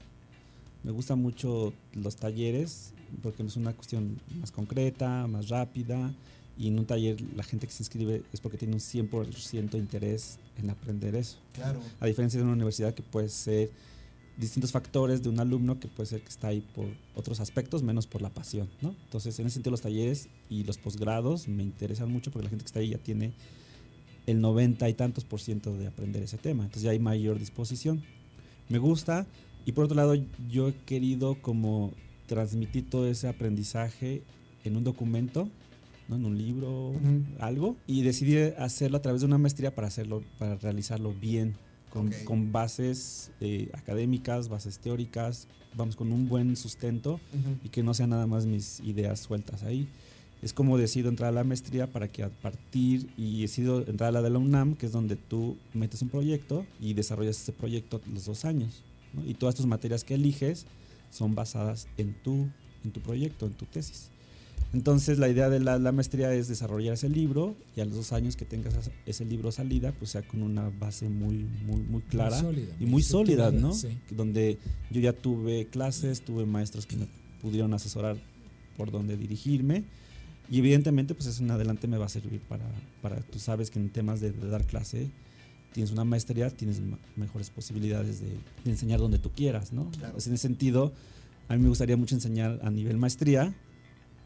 me gusta mucho los talleres, porque es una cuestión más concreta, más rápida, y en un taller la gente que se inscribe es porque tiene un 100% interés en aprender eso. Claro, A diferencia de una universidad que puede ser distintos factores de un alumno que puede ser que está ahí por otros aspectos, menos por la pasión, ¿no? Entonces, en ese sentido, los talleres y los posgrados me interesan mucho porque la gente que está ahí ya tiene el 90 y tantos por ciento de aprender ese tema. Entonces ya hay mayor disposición. Me gusta. Y por otro lado, yo he querido como transmitir todo ese aprendizaje en un documento, ¿no? en un libro, algo. Y decidí hacerlo a través de una maestría para hacerlo, para realizarlo bien. Con, con bases eh, académicas, bases teóricas, vamos con un buen sustento y que no sean nada más mis ideas sueltas ahí. Es como decido entrar a la maestría para que a partir y decido entrar a la de la UNAM, que es donde tú metes un proyecto y desarrollas ese proyecto los dos años. ¿no? Y todas tus materias que eliges son basadas en tu, en tu proyecto, en tu tesis. Entonces la idea de la, la maestría es desarrollar ese libro y a los dos años que tengas ese- libro salida, pues sea con una base muy, muy, muy clara sólida, y muy sólida, ¿no? sí. Donde yo ya tuve clases, tuve maestros que me pudieron asesorar por dónde dirigirme y evidentemente pues eso en adelante me va a servir para, para tú sabes que en temas de, de dar clase tienes una maestría, tienes mejores posibilidades de, de enseñar donde tú quieras, ¿no? Claro. Pues en ese sentido, a mí me gustaría mucho enseñar a nivel maestría,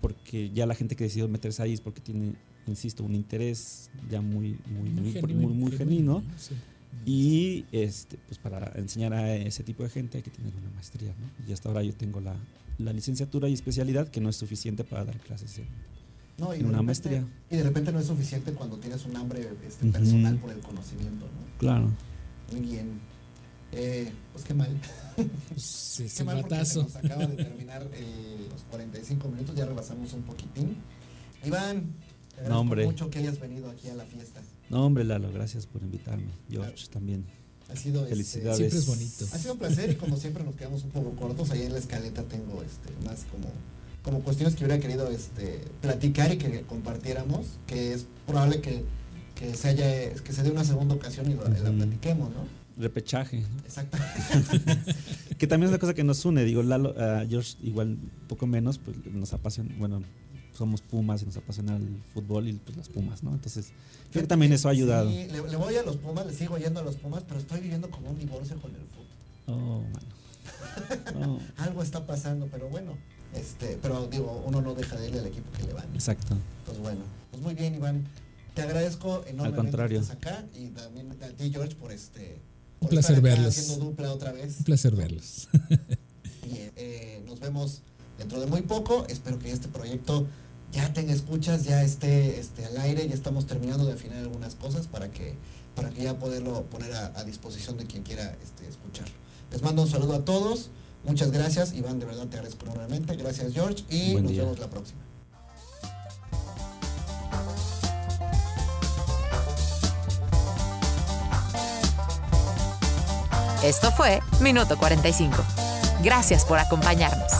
porque ya la gente que decidió meterse ahí es porque tiene, insisto, un interés ya muy, muy, muy, muy, muy genuino. Y este, pues para enseñar a ese tipo de gente hay que tener una maestría, ¿no? Y hasta ahora yo tengo la, la licenciatura y especialidad que no es suficiente para dar clases en, No, y una repente- maestría. Y de repente no es suficiente cuando tienes un hambre este, personal por el conocimiento, ¿no? Claro. Muy bien. Eh, pues qué mal. Es Qué mal porque se nos acaba de terminar eh, los 45 minutos, ya rebasamos un poquitín. Iván, te No, hombre. mucho que hayas venido aquí a la fiesta. No, hombre, Lalo, gracias por invitarme. George también. Ha sido este, Felicidades. Siempre es bonito. Ha sido un placer y como siempre nos quedamos un poco cortos. Ahí en la escaleta tengo este, más como, como cuestiones que hubiera querido este, platicar y que compartiéramos, que es probable que, que se haya, que se dé una segunda ocasión y lo- la Ujú. platiquemos, ¿no? Repechaje. ¿no? Exacto. Que también es una cosa que nos une. Digo, Lalo, a George igual un poco menos, pues nos apasiona, bueno, somos Pumas y nos apasiona el fútbol y pues las Pumas, ¿no? Entonces, creo que también eso ha ayudado. Sí, le, le voy a los Pumas, le sigo yendo a los Pumas, pero estoy viviendo como un divorcio con el fútbol. Oh, mano. No, Algo está pasando, pero bueno. Este, pero digo, uno no deja de irle al equipo que le van. exacto. Pues bueno, pues muy bien, Iván. Te agradezco enormemente contrario. que estés acá y también a ti, George, por este. Un por placer estar acá verlos. Haciendo dupla otra vez. Un placer verlos. Y eh, nos vemos dentro de muy poco. Espero que este proyecto ya tenga escuchas, ya esté este, al aire. Ya estamos terminando de afinar algunas cosas para que, para que ya poderlo poner a, a disposición de quien quiera este, escuchar. Les mando un saludo a todos. Muchas gracias, Iván. De verdad te agradezco enormemente. Gracias, George. Y Buen nos día. vemos la próxima. Esto fue Minuto 45. Gracias por acompañarnos.